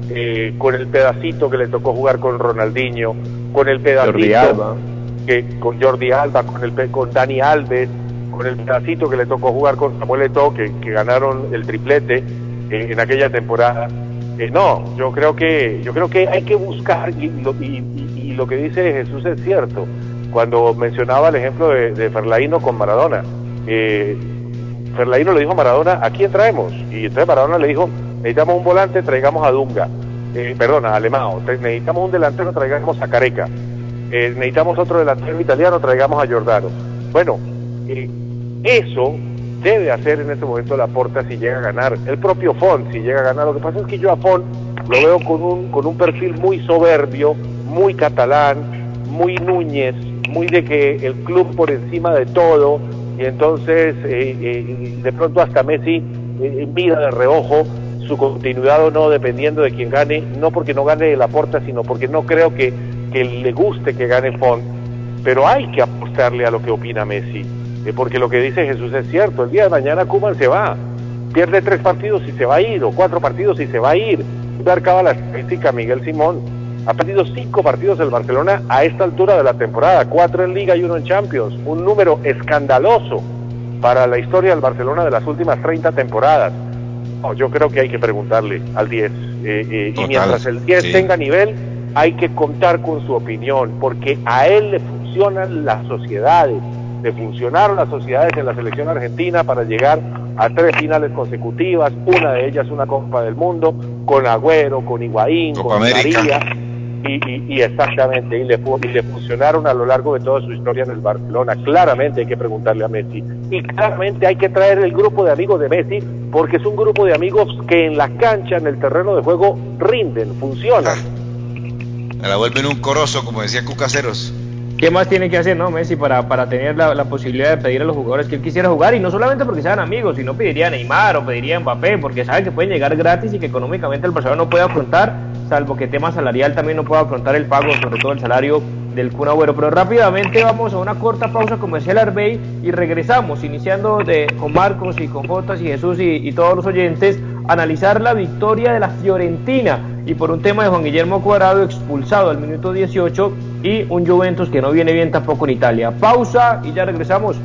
eh, con el pedacito que le tocó jugar con Ronaldinho, con el pedacito que con Jordi Alba, con el con Dani Alves, con el pedacito que le tocó jugar con Samuel Eto'o, que, ganaron el triplete eh, en aquella temporada. Eh, no, yo creo que yo creo que hay que buscar y lo, y, lo que dice Jesús es cierto. Cuando mencionaba el ejemplo de, de Ferlaino con Maradona, eh, Ferlaino le dijo a Maradona, ¿a quién traemos? Y entonces Maradona le dijo, necesitamos un volante, traigamos a Dunga. Eh, perdona, a Alemao. Necesitamos un delantero, traigamos a Careca. necesitamos otro delantero italiano, traigamos a Giordano. Bueno, eso debe hacer en este momento la Porta si llega a ganar. El propio Font si llega a ganar. Lo que pasa es que yo a Font lo veo con un, con un perfil muy soberbio, muy catalán, muy Núñez, muy de que el club por encima de todo. Y entonces eh, eh, de pronto hasta Messi eh, mira de reojo su continuidad o no dependiendo de quién gane, no porque no gane la porta, sino porque no creo que, que le guste que gane Font, pero hay que apostarle a lo que opina Messi, porque lo que dice Jesús es cierto, el día de mañana Kuman se va, pierde tres partidos y se va a ir, o cuatro partidos y se va a ir, marcaba la estadística Miguel Simón, ha perdido cinco partidos el Barcelona a esta altura de la temporada, cuatro en Liga y uno en Champions, un número escandaloso para la historia del Barcelona de las últimas 30 temporadas. yo creo que hay que preguntarle al 10. Eh, eh, y mientras el 10 tenga nivel, hay que contar con su opinión, porque a él le funcionan las sociedades, le funcionaron las sociedades en la selección argentina para llegar a tres finales consecutivas, una de ellas una Copa del Mundo, con Agüero, con Higuaín, con María y, exactamente, y le, y le funcionaron a lo largo de toda su historia en el Barcelona. Claramente hay que preguntarle a Messi. Y claramente hay que traer el grupo de amigos de Messi, porque es un grupo de amigos que en la cancha, en el terreno de juego, rinden, funcionan. La vuelven un corozo, como decía Cucaseros. ¿Qué más tiene que hacer, no, Messi, para, tener la, posibilidad de pedir a los jugadores que él quisiera jugar? Y no solamente porque sean amigos, sino pediría a Neymar o pediría a Mbappé, porque sabe que pueden llegar gratis y que económicamente el Barcelona no puede afrontar, salvo que tema salarial también no pueda afrontar el pago, sobre todo el salario del Kun Agüero. Pero rápidamente vamos a una corta pausa comercial Arbey y regresamos, iniciando de, con Marcos y con Jotas y Jesús y, y todos los oyentes, analizar la victoria de la Fiorentina y por un tema de Juan Guillermo Cuadrado expulsado al minuto 18 y un Juventus que no viene bien tampoco en Italia. Pausa y ya regresamos.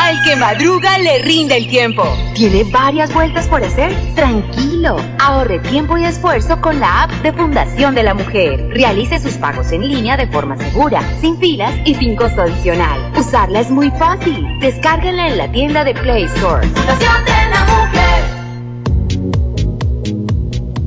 Al que madruga le rinde el tiempo. ¿Tiene varias vueltas por hacer? Tranquilo. Ahorre tiempo y esfuerzo con la app de Fundación de la Mujer. Realice sus pagos en línea de forma segura, sin filas y sin costo adicional. Usarla es muy fácil. Descárguenla en la tienda de Play Store. Fundación de la Mujer.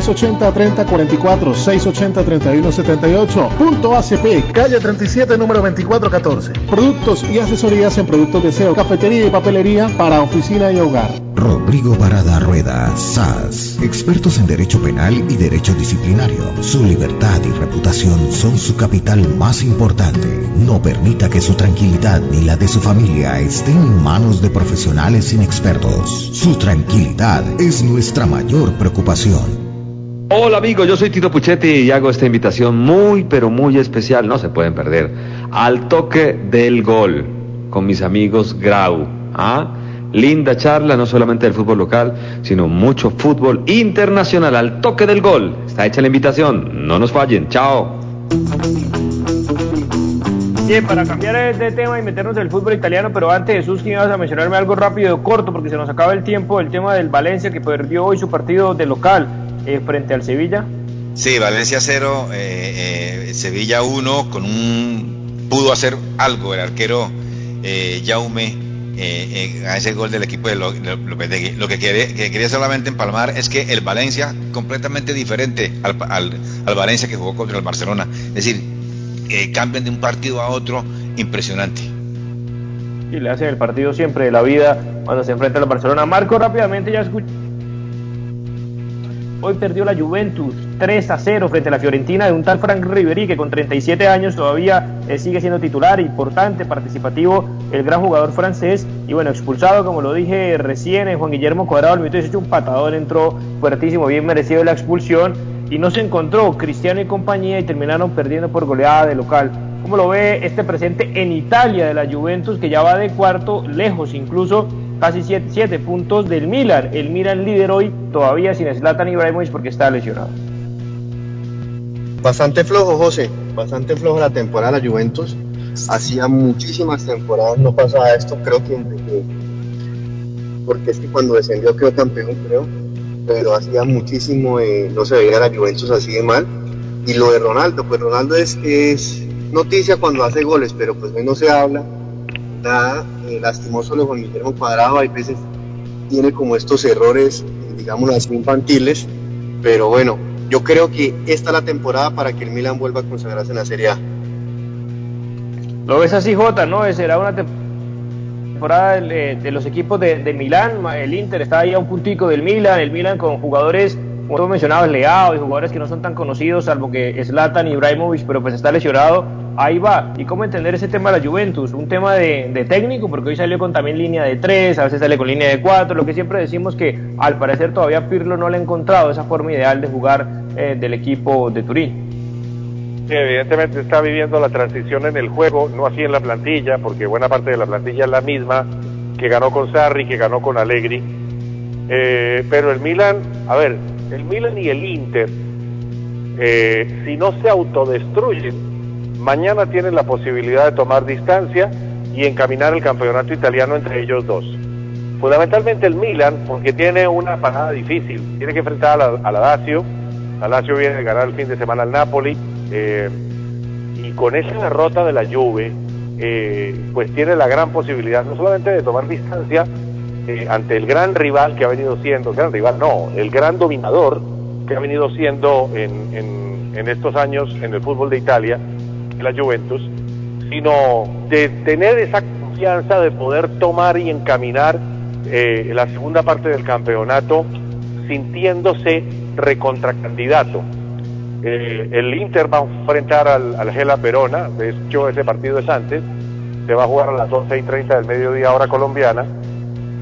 680-3044, 680-3178. Punto ACP, calle 37, número 2414. Productos y asesorías en productos de SEO, cafetería y papelería para oficina y hogar. Rodrigo Barada Rueda, SAS, expertos en derecho penal y derecho disciplinario. Su libertad y reputación son su capital más importante. No permita que su tranquilidad ni la de su familia estén en manos de profesionales inexpertos. Su tranquilidad es nuestra mayor preocupación. Hola amigos, yo soy Tito Puchetti y hago esta invitación muy pero muy especial, no se pueden perder, al toque del gol con mis amigos Grau. ¿ah? Linda charla, no solamente del fútbol local, sino mucho fútbol internacional al toque del gol. Está hecha la invitación, no nos fallen, chao. Bien, para cambiar de tema y meternos en el fútbol italiano, pero antes Jesús, que ibas a mencionarme algo rápido, corto, porque se nos acaba el tiempo, el tema del Valencia que perdió hoy su partido de local eh, frente al Sevilla. Sí, Valencia 0, eh, eh, Sevilla 1, con un pudo hacer algo el arquero Jaume a ese gol del equipo de Lopetegui. Lo que, quería solamente empalmar es que el Valencia, completamente diferente al, Valencia que jugó contra el Barcelona. Es decir, cambian de un partido a otro impresionante. Y le hace el partido siempre de la vida cuando se enfrenta al Barcelona. Marco, rápidamente ya escucha Hoy perdió la Juventus 3 a 0 frente a la Fiorentina de un tal Frank Ribery que con 37 años todavía eh, sigue siendo titular, importante, participativo, el gran jugador francés y bueno, expulsado como lo dije recién en Juan Guillermo Cuadrado al minuto 18 un patador entró fuertísimo, bien merecido la expulsión y no se encontró Cristiano y compañía y terminaron perdiendo por goleada de local. ¿Cómo lo ve este presente en Italia de la Juventus que ya va de cuarto, lejos incluso casi 7 puntos del Milan. El Milan líder hoy todavía sin Zlatan Ibrahimovic porque está lesionado. Bastante flojo, José. Bastante flojo la temporada la Juventus. hacía muchísimas temporadas no pasaba esto, creo que porque es que cuando descendió quedó campeón, creo, pero hacía muchísimo, eh, no se veía la Juventus así de mal. Y lo de Ronaldo, pues Ronaldo es, es noticia cuando hace goles, pero pues no se habla, nada, eh, lastimoso lo con Guillermo Cuadrado, hay veces tiene como estos errores, digamos así, infantiles, pero bueno, yo creo que esta es la temporada para que el Milan vuelva a consagrarse en la Serie A. Lo ves así, Jota, ¿no? Será una temporada de, los equipos de, Milán, el Inter está ahí a un puntico del Milan, el Milan con jugadores, como tú mencionabas, Leao y jugadores que no son tan conocidos, salvo que Zlatan y Ibrahimovic, pero pues está lesionado, ahí va. ¿Y cómo entender ese tema de la Juventus? Un tema de, técnico, porque hoy salió con también línea de tres, a veces sale con línea de cuatro, lo que siempre decimos que al parecer todavía Pirlo no le ha encontrado esa forma ideal de jugar eh, del equipo de Turín evidentemente está viviendo la transición en el juego, no así en la plantilla, porque buena parte de la plantilla es la misma que ganó con Sarri, que ganó con Allegri. Eh, pero el Milan, a ver, el Milan y el Inter, eh, si no se autodestruyen, mañana tienen la posibilidad de tomar distancia y encaminar el campeonato italiano entre ellos dos. Fundamentalmente el Milan, porque tiene una parada difícil, tiene que enfrentar a la, a la Lazio, la Lazio viene de ganar el fin de semana al Napoli, eh, y con esa derrota de la Juve, eh, pues tiene la gran posibilidad no solamente de tomar distancia eh, ante el gran rival que ha venido siendo, gran rival no, el gran dominador que ha venido siendo en, en, estos años en el fútbol de Italia, la Juventus, sino de tener esa confianza de poder tomar y encaminar la segunda parte del campeonato sintiéndose recontracandidato. Eh, el Inter va a enfrentar al, al Gela Verona, de hecho ese partido es antes, se va a jugar a las 12 y 30 del mediodía hora colombiana.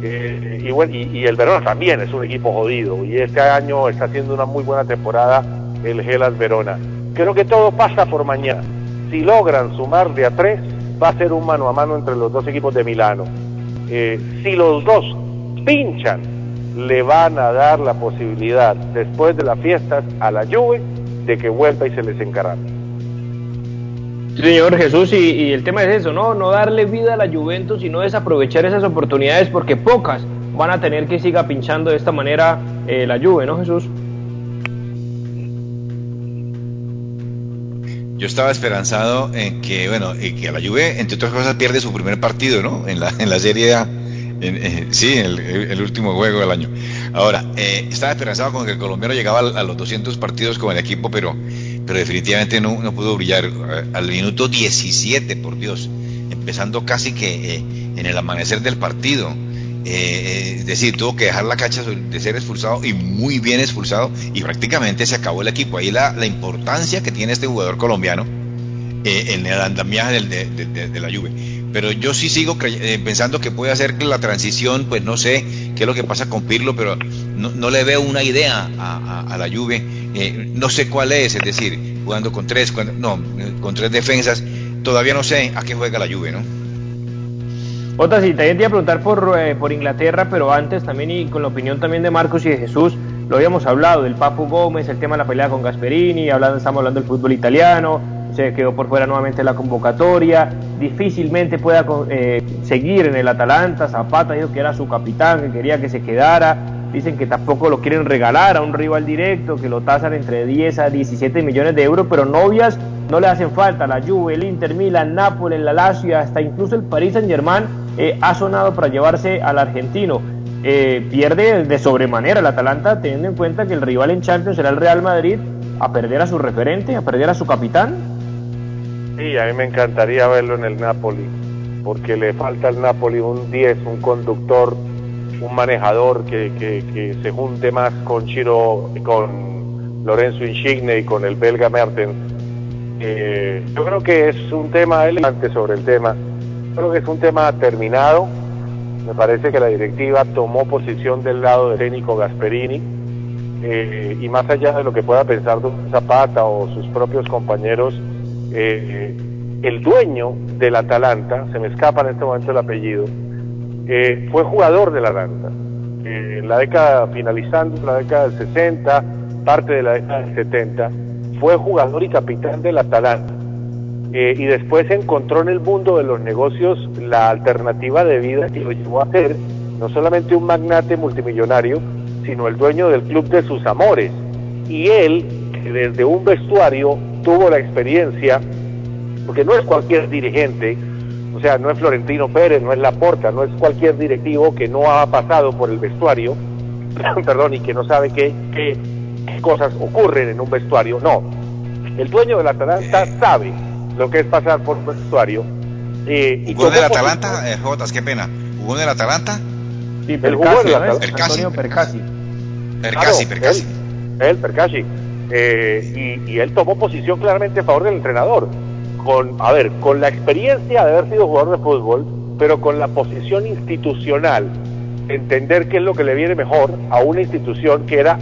Eh, y, bueno, y, el Verona también es un equipo jodido y este año está haciendo una muy buena temporada el Gelas Verona. Creo que todo pasa por mañana. Si logran sumar de a tres, va a ser un mano a mano entre los dos equipos de Milano. Eh, si los dos pinchan, le van a dar la posibilidad después de las fiestas a la Juve de que vuelva y se les encarame. Señor Jesús, y, el tema es eso, ¿no? No darle vida a la Juventus, sino desaprovechar esas oportunidades porque pocas van a tener que siga pinchando de esta manera eh, la Juve, ¿no, Jesús? Yo estaba esperanzado en que, bueno, que la Juve, entre otras cosas, pierde su primer partido, ¿no? En la, en la Serie A en, sí, el, el, último juego del año. Ahora, eh, estaba esperanzado con que el colombiano llegaba a, los 200 partidos con el equipo, pero, pero definitivamente no, no pudo brillar. Al minuto 17, por Dios, empezando casi que eh, en el amanecer del partido. Eh, es decir, tuvo que dejar la cancha de ser expulsado y muy bien expulsado y prácticamente se acabó el equipo. Ahí la, importancia que tiene este jugador colombiano en el andamiaje de, de, la lluvia pero yo sí sigo eh, pensando que puede hacer la transición, pues no sé qué es lo que pasa con Pirlo, pero no, le veo una idea a, la Juve, eh, no sé cuál es, es decir, jugando con tres, no, con tres defensas, todavía no sé a qué juega la Juve, ¿no? Otra, sí, también te iba a preguntar por, eh, por Inglaterra, pero antes también y con la opinión también de Marcos y de Jesús, lo habíamos hablado, del Papu Gómez, el tema de la pelea con Gasperini, hablando, estamos hablando del fútbol italiano, se quedó por fuera nuevamente la convocatoria, difícilmente pueda eh, seguir en el Atalanta, Zapata dijo que era su capitán, que quería que se quedara, dicen que tampoco lo quieren regalar a un rival directo, que lo tasan entre 10 a 17 millones de euros, pero novias no le hacen falta, la Juve, el Inter Milan, Nápoles, la Lazio, hasta incluso el Paris Saint Germain eh, ha sonado para llevarse al argentino. Eh, pierde de sobremanera el Atalanta, teniendo en cuenta que el rival en Champions será el Real Madrid, a perder a su referente, a perder a su capitán. Sí, a mí me encantaría verlo en el Napoli, porque le falta al Napoli un 10, un conductor, un manejador que, que, se junte más con Chiro, con Lorenzo Insigne y con el belga Mertens. Eh, yo creo que es un tema elegante sobre el tema. Creo que es un tema terminado. Me parece que la directiva tomó posición del lado de técnico Gasperini. Eh, y más allá de lo que pueda pensar Zapata o sus propios compañeros, eh, el dueño del Atalanta, se me escapa en este momento el apellido, eh, fue jugador del Atalanta. En la década, finalizando la década del 60, parte de la década del 70, fue jugador y capitán del Atalanta. Eh, y después encontró en el mundo de los negocios la alternativa de vida que lo llevó a ser no solamente un magnate multimillonario, sino el dueño del club de sus amores. Y él, desde un vestuario, tuvo la experiencia, porque no es cualquier dirigente, o sea, no es Florentino Pérez, no es Laporta, no es cualquier directivo que no ha pasado por el vestuario, perdón, y que no sabe qué, cosas ocurren en un vestuario. No, el dueño del Atalanta sabe lo que es pasar por un vestuario. Eh, y ¿Jugó en el Atalanta, eh, Jotas, qué pena? ¿Jugó en el Atalanta? Sí, Percasi. Antonio Percasi. Percasi, Percasi. Él, él Percasi. Eh, y, y, él tomó posición claramente a favor del entrenador. Con, a ver, con la experiencia de haber sido jugador de fútbol, pero con la posición institucional, entender qué es lo que le viene mejor a una institución que era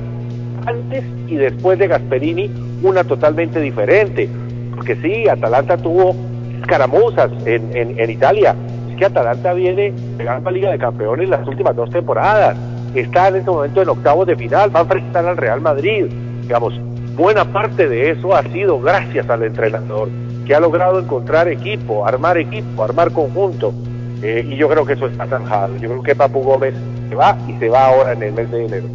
antes y después de Gasperini una totalmente diferente. Porque sí, Atalanta tuvo escaramuzas en, en, en Italia, es que Atalanta viene de la Liga de Campeones las últimas dos temporadas. Está en este momento en octavos de final, va a enfrentar al Real Madrid. Digamos, buena parte de eso ha sido gracias al entrenador, que ha logrado encontrar equipo, armar equipo, armar conjunto. Eh, y yo creo que eso está zanjado. Yo creo que Papu Gómez se va y se va ahora en el mes de enero.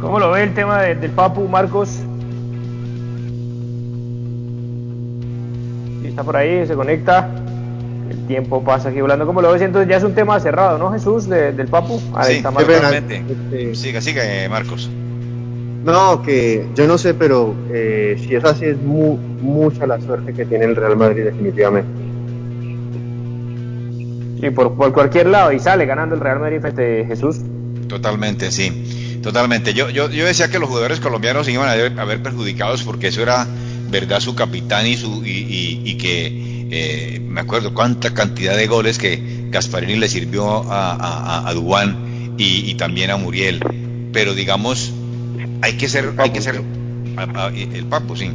¿Cómo lo ve el tema de, del Papu, Marcos? Está por ahí, se conecta. El tiempo pasa aquí volando. Como lo ves entonces ya es un tema cerrado ¿no Jesús de, del Papu. Ahí sí, está totalmente este... siga siga Marcos. No que yo no sé pero eh, si es así es mu mucha la suerte que tiene el Real Madrid definitivamente. Sí por, por cualquier lado y sale ganando el Real Madrid frente a Jesús. Totalmente sí. Totalmente. Yo yo yo decía que los jugadores colombianos iban a ver, a ver perjudicados porque eso era verdad su capitán y su y, y, y que eh, me acuerdo cuánta cantidad de goles que Gasparini le sirvió a, a, y, y, también a Muriel. Pero digamos hay que ser hay que ser el papo sí.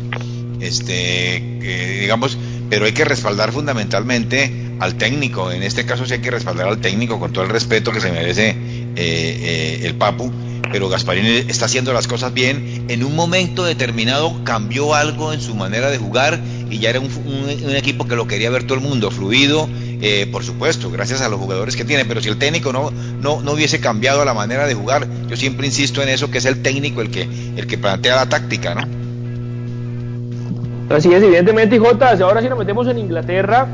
Este digamos pero hay que respaldar fundamentalmente al técnico. En este caso sí hay que respaldar al técnico con todo el respeto que se merece eh, eh, el papu pero Gasparini está haciendo las cosas bien. En un momento determinado cambió algo en su manera de jugar y ya era un, equipo que lo quería ver todo el mundo, fluido, eh, por supuesto, gracias a los jugadores que tiene. Pero si el técnico no, no, no hubiese cambiado la manera de jugar, yo siempre insisto en eso, que es el técnico el que, el que plantea la táctica, ¿no? Así es, evidentemente, Jota, ahora sí nos metemos en Inglaterra,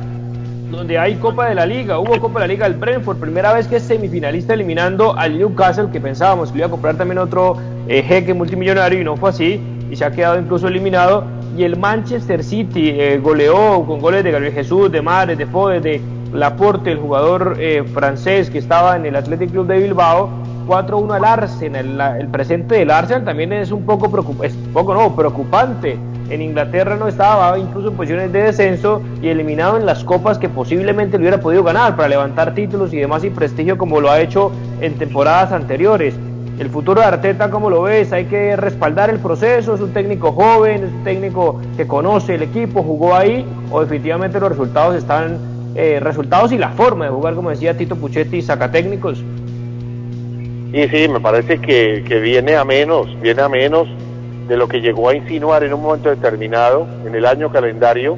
donde hay Copa de la Liga. Hubo Copa de la Liga del Brentford, primera vez que es semifinalista eliminando al Newcastle, que pensábamos que iba a comprar también otro eh, jeque multimillonario y no fue así, y se ha quedado incluso eliminado. Y el Manchester City eh, goleó con goles de Gabriel Jesús, de Mares, de Fode, de Laporte, el jugador eh, francés que estaba en el Athletic Club de Bilbao. 4-1 al Arsenal. El, el, presente del Arsenal también es un poco, preocupante, poco no, preocupante en Inglaterra no estaba incluso en posiciones de descenso y eliminado en las copas que posiblemente le hubiera podido ganar para levantar títulos y demás y prestigio como lo ha hecho en temporadas anteriores. El futuro de Arteta, como lo ves, hay que respaldar el proceso, es un técnico joven, es un técnico que conoce el equipo, jugó ahí, o definitivamente los resultados están, eh, resultados y la forma de jugar, como decía Tito Puchetti, saca técnicos. Y sí, me parece que, que viene a menos, viene a menos de lo que llegó a insinuar en un momento determinado, en el año calendario,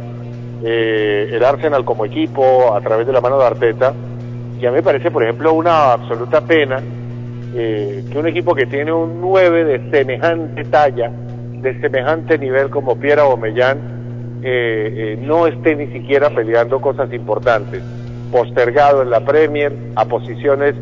eh, el Arsenal como equipo a través de la mano de Arteta. Y a mí me parece, por ejemplo, una absoluta pena eh, que un equipo que tiene un 9 de semejante talla, de semejante nivel como Piera o Mellán, eh, no esté ni siquiera peleando cosas importantes. Postergado en la Premier, a posiciones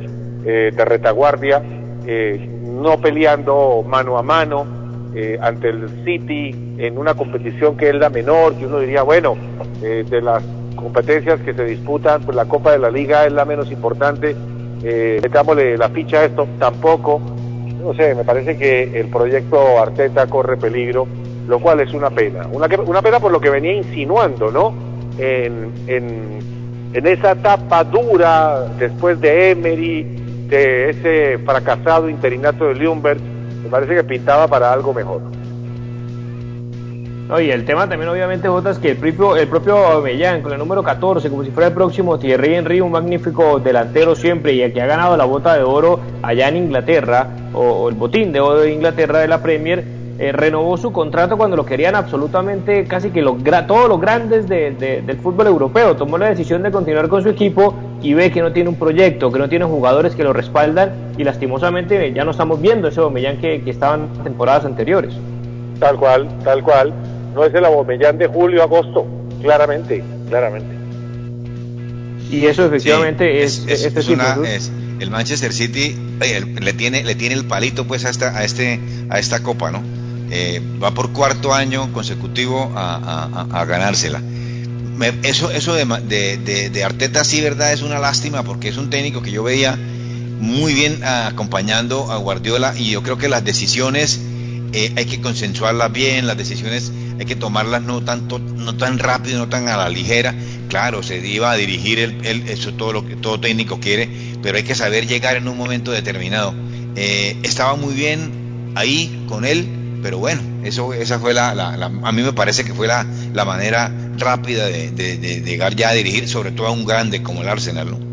de retaguardia, no peleando mano a mano, eh, ante el City en una competición que es la menor, que uno diría, bueno, eh, de las competencias que se disputan, pues la Copa de la Liga es la menos importante, eh, metámosle la ficha a esto, tampoco, no sé, me parece que el proyecto Arteta corre peligro, lo cual es una pena, una, una pena por lo que venía insinuando, ¿no? En, en, esa etapa dura después de Emery, de ese fracasado interinato de Ljungberg, me parece que pintaba para algo mejor. No, y el tema también obviamente Botas que el propio el propio Mellán con el número 14 como si fuera el próximo Thierry Henry un magnífico delantero siempre y el que ha ganado la bota de oro allá en Inglaterra o, o el botín de oro de Inglaterra de la Premier eh, renovó su contrato cuando lo querían absolutamente casi que los, todos los grandes del fútbol europeo. Tomó la decisión de continuar con su equipo y ve que no tiene un proyecto, que no tiene jugadores que lo respaldan y lastimosamente ya no estamos viendo ese Aubameyang que, que estaban en temporadas anteriores. Tal cual, tal cual. No es el Aubameyang de julio, agosto, claramente, claramente. Y eso efectivamente es, el Manchester City le tiene le tiene el palito pues a esta a este a esta copa, ¿no? Eh, va por cuarto año consecutivo a, ganársela. eso eso de, de, Arteta sí, verdad, es una lástima porque es un técnico que yo veía muy bien acompañando a Guardiola y yo creo que las decisiones eh, hay que consensuarlas bien, las decisiones hay que tomarlas no tanto, no tan rápido, no tan a la ligera. Claro, se iba a dirigir el, eso todo lo que todo técnico quiere, pero hay que saber llegar en un momento determinado. Eh, estaba muy bien ahí con él, pero bueno, eso esa fue la, a mí me parece que fue la, la manera rápida de, llegar ya a dirigir, sobre todo a un grande como el Arsenal, ¿no?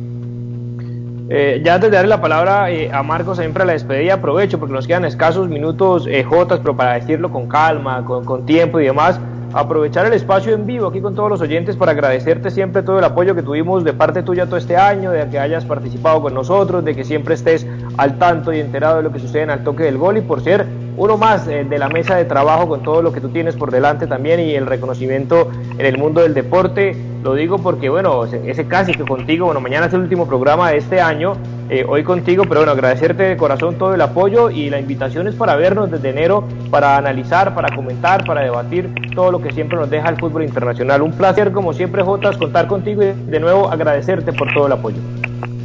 Eh, ya antes de darle la palabra eh, a Marcos siempre la despedida, aprovecho porque nos quedan escasos minutos eh, Jotas, pero para decirlo con calma, con, con, tiempo y demás, aprovechar el espacio en vivo aquí con todos los oyentes para agradecerte siempre todo el apoyo que tuvimos de parte tuya todo este año, de que hayas participado con nosotros, de que siempre estés al tanto y enterado de lo que sucede en el toque del gol y por ser uno más eh, de la mesa de trabajo con todo lo que tú tienes por delante también y el reconocimiento en el mundo del deporte. Lo digo porque, bueno, ese casi que contigo, bueno, mañana es el último programa de este año, eh, hoy contigo, pero bueno, agradecerte de corazón todo el apoyo y la invitación es para vernos desde enero, para analizar, para comentar, para debatir todo lo que siempre nos deja el fútbol internacional. Un placer, como siempre, Jotas, contar contigo y de nuevo agradecerte por todo el apoyo.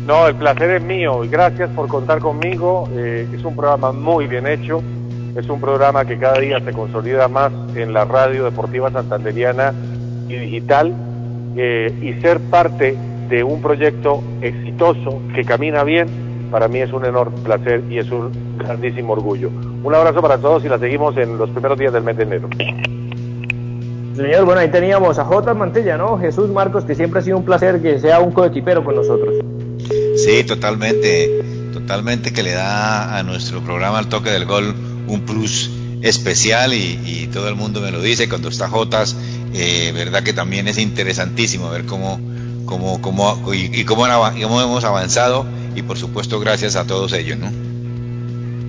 No, el placer es mío gracias por contar conmigo. Eh, es un programa muy bien hecho es un programa que cada día se consolida más en la radio deportiva santanderiana y digital eh, y ser parte de un proyecto exitoso que camina bien, para mí es un enorme placer y es un grandísimo orgullo. Un abrazo para todos y la seguimos en los primeros días del mes de enero. Señor, bueno, ahí teníamos a J. Mantilla, ¿no? Jesús Marcos, que siempre ha sido un placer que sea un coequipero con nosotros. Sí, totalmente, totalmente que le da a nuestro programa el toque del gol un plus especial y, todo el mundo me lo dice cuando está Jotas, eh, verdad que también es interesantísimo ver cómo, cómo, cómo y, cómo, hemos avanzado y por supuesto gracias a todos ellos, ¿no?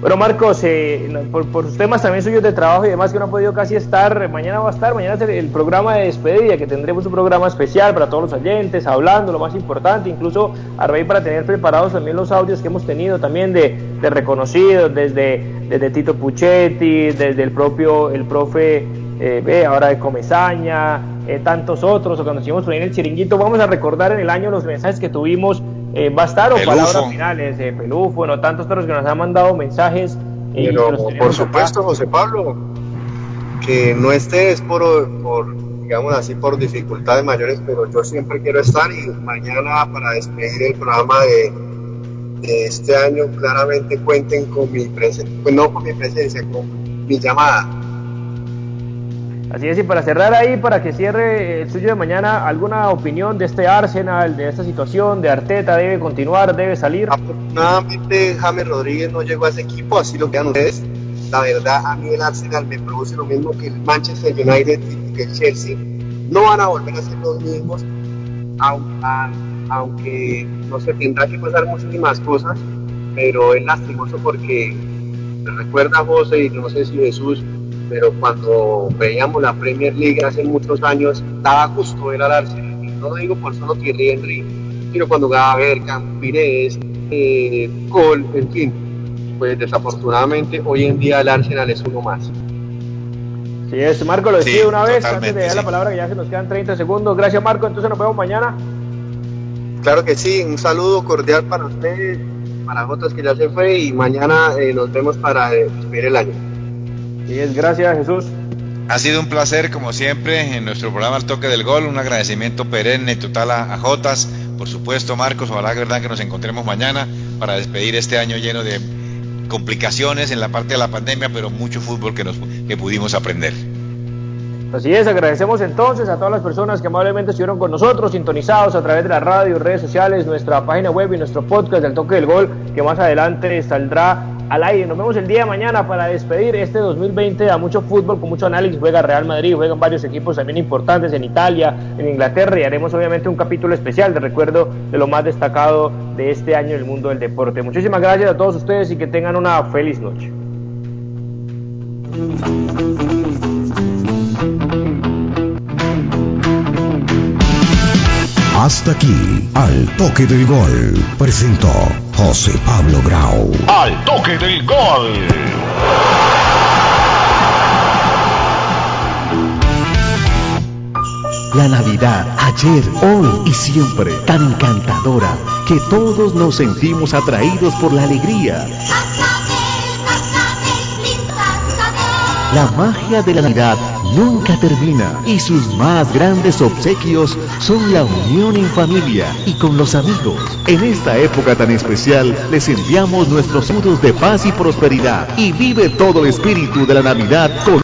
Bueno, Marcos, eh, por, por, sus temas también suyos de trabajo y demás que no ha podido casi estar, mañana va a estar, mañana es el, programa de despedida, que tendremos un programa especial para todos los oyentes, hablando lo más importante, incluso a raíz para tener preparados también los audios que hemos tenido también de, de reconocidos, desde, Tito Puchetti, desde el propio, el profe, eh, ahora de Comezaña, eh, tantos otros, o cuando estuvimos el chiringuito, vamos a recordar en el año los mensajes que tuvimos eh, va a estar o palabras finales, eh, Pelufo, bueno, tantos otros que nos han mandado mensajes. Eh, Pero, por supuesto, José Pablo, que no estés por, por, digamos así, por dificultades mayores, pero yo siempre quiero estar y mañana para despedir el programa de, de este año, claramente cuenten con mi presencia, pues no con mi presencia, con mi llamada Así es, y para cerrar ahí, para que cierre el suyo de mañana, ¿alguna opinión de este Arsenal, de esta situación, de Arteta? ¿Debe continuar, debe salir? Afortunadamente, James Rodríguez no llegó a ese equipo, así lo quedan ustedes. La verdad, a mí el Arsenal me produce lo mismo que el Manchester United y que el Chelsea. No van a volver a ser los mismos, aunque, no se tendrá que pasar muchísimas cosas, pero es lastimoso porque me recuerda a José y no sé si Jesús pero cuando veíamos la Premier League hace muchos años, daba gusto ver al Arsenal. No lo digo por solo Thierry Henry, sino cuando jugaba Bergkamp, Pires, eh, Cole, en fin. Pues desafortunadamente hoy en día el Arsenal es uno más. Sí, es, Marco lo decía una vez, antes de dar la palabra que ya se nos quedan 30 segundos. Gracias Marco, entonces nos vemos mañana. Claro que sí, un saludo cordial para ustedes, para otros que ya se fue y mañana eh, nos vemos para despedir el año. Y es gracias Jesús. Ha sido un placer, como siempre, en nuestro programa El Toque del Gol. Un agradecimiento perenne total a, Jotas. Por supuesto, Marcos, ojalá que verdad que nos encontremos mañana para despedir este año lleno de complicaciones en la parte de la pandemia, pero mucho fútbol que, nos, que pudimos aprender. Así es, agradecemos entonces a todas las personas que amablemente estuvieron con nosotros, sintonizados a través de la radio, redes sociales, nuestra página web y nuestro podcast del Toque del Gol, que más adelante saldrá al aire. Nos vemos el día de mañana para despedir este 2020 a mucho fútbol, con mucho análisis. Juega Real Madrid, juegan varios equipos también importantes en Italia, en Inglaterra y haremos obviamente un capítulo especial de recuerdo de lo más destacado de este año en el mundo del deporte. Muchísimas gracias a todos ustedes y que tengan una feliz noche. Hasta aquí, al toque del gol, presentó José Pablo Grau. Al toque del gol. La Navidad, ayer, hoy y siempre, tan encantadora que todos nos sentimos atraídos por la alegría. La magia de la Navidad nunca termina y sus más grandes obsequios son la unión en familia y con los amigos. En esta época tan especial les enviamos nuestros saludos de paz y prosperidad y vive todo el espíritu de la Navidad con